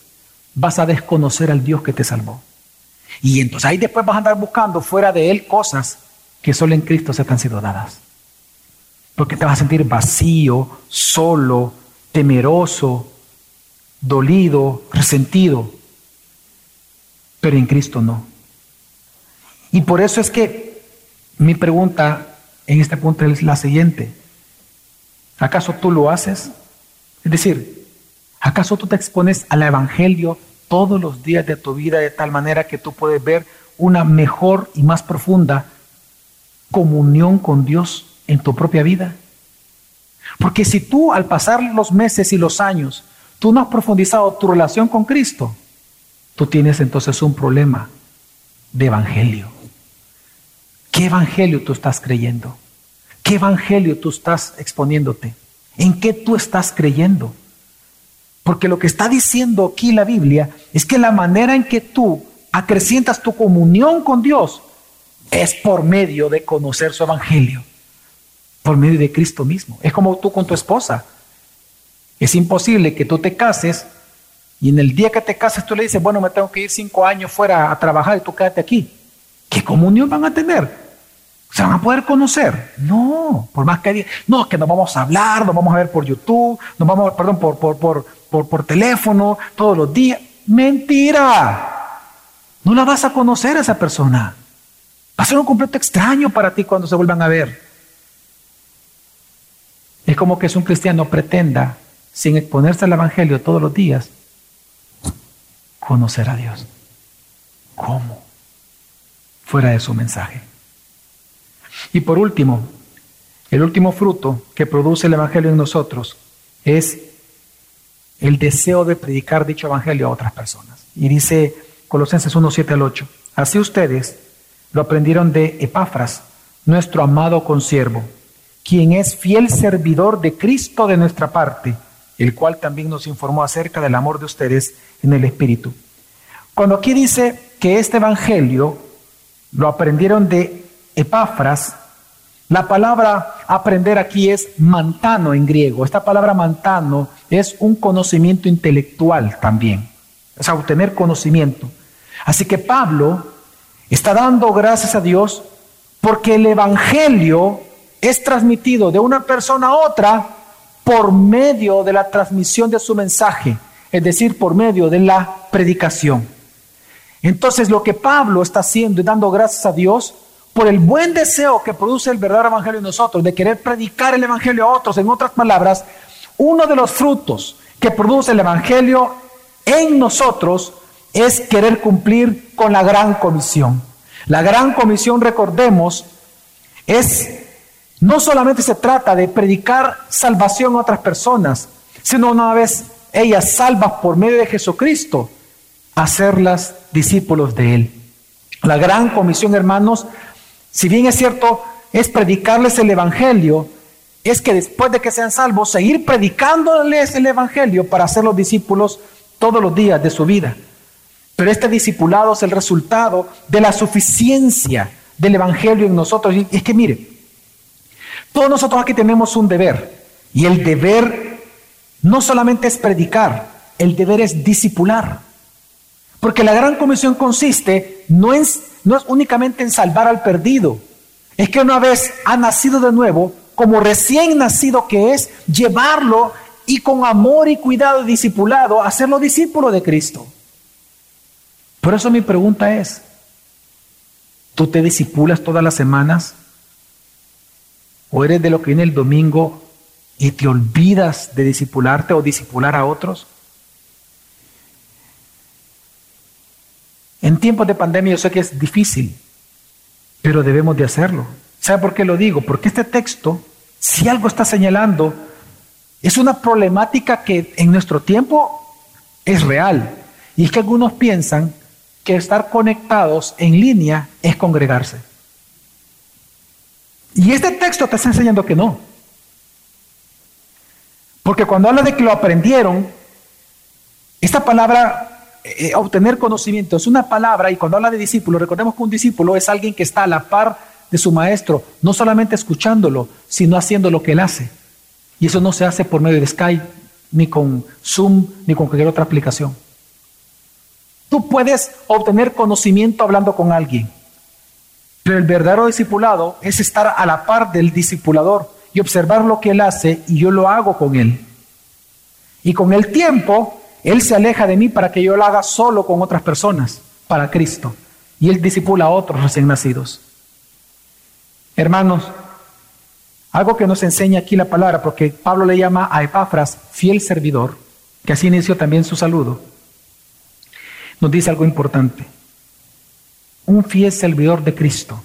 vas a desconocer al Dios que te salvó. Y entonces ahí después vas a andar buscando fuera de Él cosas que solo en Cristo se te han sido dadas. Porque te vas a sentir vacío, solo, temeroso, dolido, resentido. Pero en Cristo no. Y por eso es que mi pregunta en este punto es la siguiente. ¿Acaso tú lo haces? Es decir, ¿acaso tú te expones al Evangelio todos los días de tu vida de tal manera que tú puedes ver una mejor y más profunda comunión con Dios en tu propia vida. Porque si tú al pasar los meses y los años, tú no has profundizado tu relación con Cristo, tú tienes entonces un problema de evangelio. ¿Qué evangelio tú estás creyendo? ¿Qué evangelio tú estás exponiéndote? ¿En qué tú estás creyendo? Porque lo que está diciendo aquí la Biblia es que la manera en que tú acrecientas tu comunión con Dios es por medio de conocer su evangelio, por medio de Cristo mismo. Es como tú con tu esposa. Es imposible que tú te cases y en el día que te cases tú le dices, bueno, me tengo que ir cinco años fuera a trabajar y tú quédate aquí. ¿Qué comunión van a tener? ¿Se van a poder conocer? No, por más que digan, no, que nos vamos a hablar, nos vamos a ver por YouTube, nos vamos perdón, por, por, por, por, por teléfono todos los días. Mentira. No la vas a conocer a esa persona. Va a ser un completo extraño para ti cuando se vuelvan a ver. Es como que es un cristiano pretenda, sin exponerse al Evangelio todos los días, conocer a Dios. ¿Cómo? Fuera de su mensaje. Y por último, el último fruto que produce el Evangelio en nosotros es el deseo de predicar dicho Evangelio a otras personas. Y dice Colosenses 1, 7 al 8, así ustedes, lo aprendieron de Epafras, nuestro amado consiervo, quien es fiel servidor de Cristo de nuestra parte el cual también nos informó acerca del amor de ustedes en el Espíritu. Cuando aquí dice que este Evangelio lo aprendieron de Epafras, la palabra aprender aquí es mantano en griego. Esta palabra mantano es un conocimiento intelectual también, es obtener conocimiento. Así que Pablo está dando gracias a Dios porque el Evangelio es transmitido de una persona a otra por medio de la transmisión de su mensaje, es decir, por medio de la predicación. Entonces lo que Pablo está haciendo y dando gracias a Dios por el buen deseo que produce el verdadero Evangelio en nosotros, de querer predicar el Evangelio a otros, en otras palabras, uno de los frutos que produce el Evangelio en nosotros es querer cumplir con la gran comisión. La gran comisión, recordemos, es no solamente se trata de predicar salvación a otras personas, sino una vez ellas salvas por medio de Jesucristo, hacerlas discípulos de Él. La gran comisión, hermanos, si bien es cierto, es predicarles el Evangelio, es que después de que sean salvos, seguir predicándoles el Evangelio para hacerlos discípulos todos los días de su vida. Pero este discipulado es el resultado de la suficiencia del Evangelio en nosotros. Y es que mire, todos nosotros aquí tenemos un deber. Y el deber no solamente es predicar, el deber es discipular. Porque la gran comisión consiste no, no es únicamente en salvar al perdido, es que una vez ha nacido de nuevo, como recién nacido que es, llevarlo y con amor y cuidado y discipulado, hacerlo discípulo de Cristo. Por eso mi pregunta es, ¿tú te disipulas todas las semanas? ¿O eres de lo que viene el domingo y te olvidas de disipularte o disipular a otros? En tiempos de pandemia yo sé que es difícil, pero debemos de hacerlo. ¿Sabe por qué lo digo? Porque este texto, si algo está señalando, es una problemática que en nuestro tiempo es real. Y es que algunos piensan que estar conectados en línea es congregarse. Y este texto te está enseñando que no. Porque cuando habla de que lo aprendieron, esta palabra, eh, obtener conocimiento, es una palabra, y cuando habla de discípulo, recordemos que un discípulo es alguien que está a la par de su maestro, no solamente escuchándolo, sino haciendo lo que él hace. Y eso no se hace por medio de Skype, ni con Zoom, ni con cualquier otra aplicación. Tú puedes obtener conocimiento hablando con alguien, pero el verdadero discipulado es estar a la par del discipulador y observar lo que él hace y yo lo hago con él. Y con el tiempo, él se aleja de mí para que yo lo haga solo con otras personas, para Cristo. Y él disipula a otros recién nacidos. Hermanos, algo que nos enseña aquí la palabra, porque Pablo le llama a Epafras fiel servidor, que así inició también su saludo nos dice algo importante. Un fiel servidor de Cristo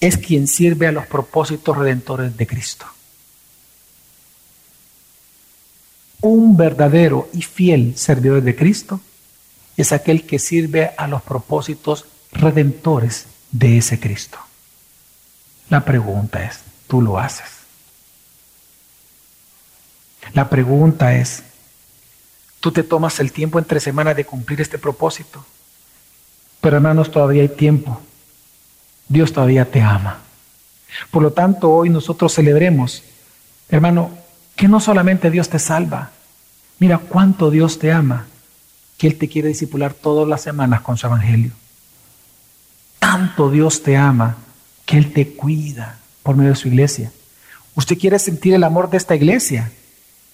es quien sirve a los propósitos redentores de Cristo. Un verdadero y fiel servidor de Cristo es aquel que sirve a los propósitos redentores de ese Cristo. La pregunta es, ¿tú lo haces? La pregunta es, Tú te tomas el tiempo entre semanas de cumplir este propósito. Pero hermanos, todavía hay tiempo. Dios todavía te ama. Por lo tanto, hoy nosotros celebremos, hermano, que no solamente Dios te salva. Mira cuánto Dios te ama, que Él te quiere discipular todas las semanas con su evangelio. Tanto Dios te ama que Él te cuida por medio de su iglesia. Usted quiere sentir el amor de esta iglesia.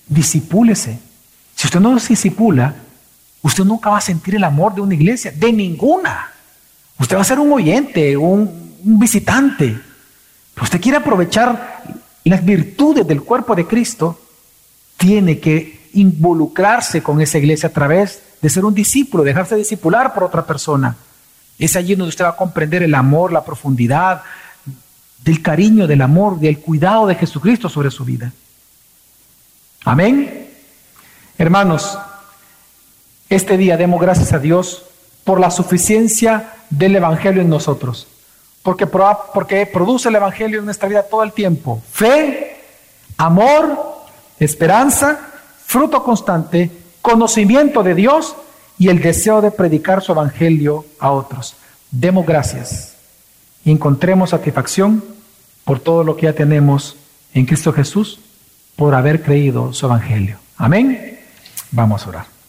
Disipúlese. Si usted no se disipula, usted nunca va a sentir el amor de una iglesia, de ninguna. Usted va a ser un oyente, un, visitante. usted quiere aprovechar las virtudes del cuerpo de Cristo, tiene que involucrarse con esa iglesia a través de ser un discípulo, dejarse discipular por otra persona. Es allí donde usted va a comprender el amor, la profundidad del cariño, del amor, del cuidado de Jesucristo sobre su vida. Amén. Hermanos, este día demos gracias a Dios por la suficiencia del Evangelio en nosotros, porque, produce el Evangelio en nuestra vida todo el tiempo. Fe, amor, esperanza fruto constante, conocimiento de Dios y el deseo de predicar su evangelio a otros. Demos gracias y encontremos satisfacción por todo lo que ya tenemos en Cristo Jesús por haber creído su evangelio. Amén. Vamos a orar.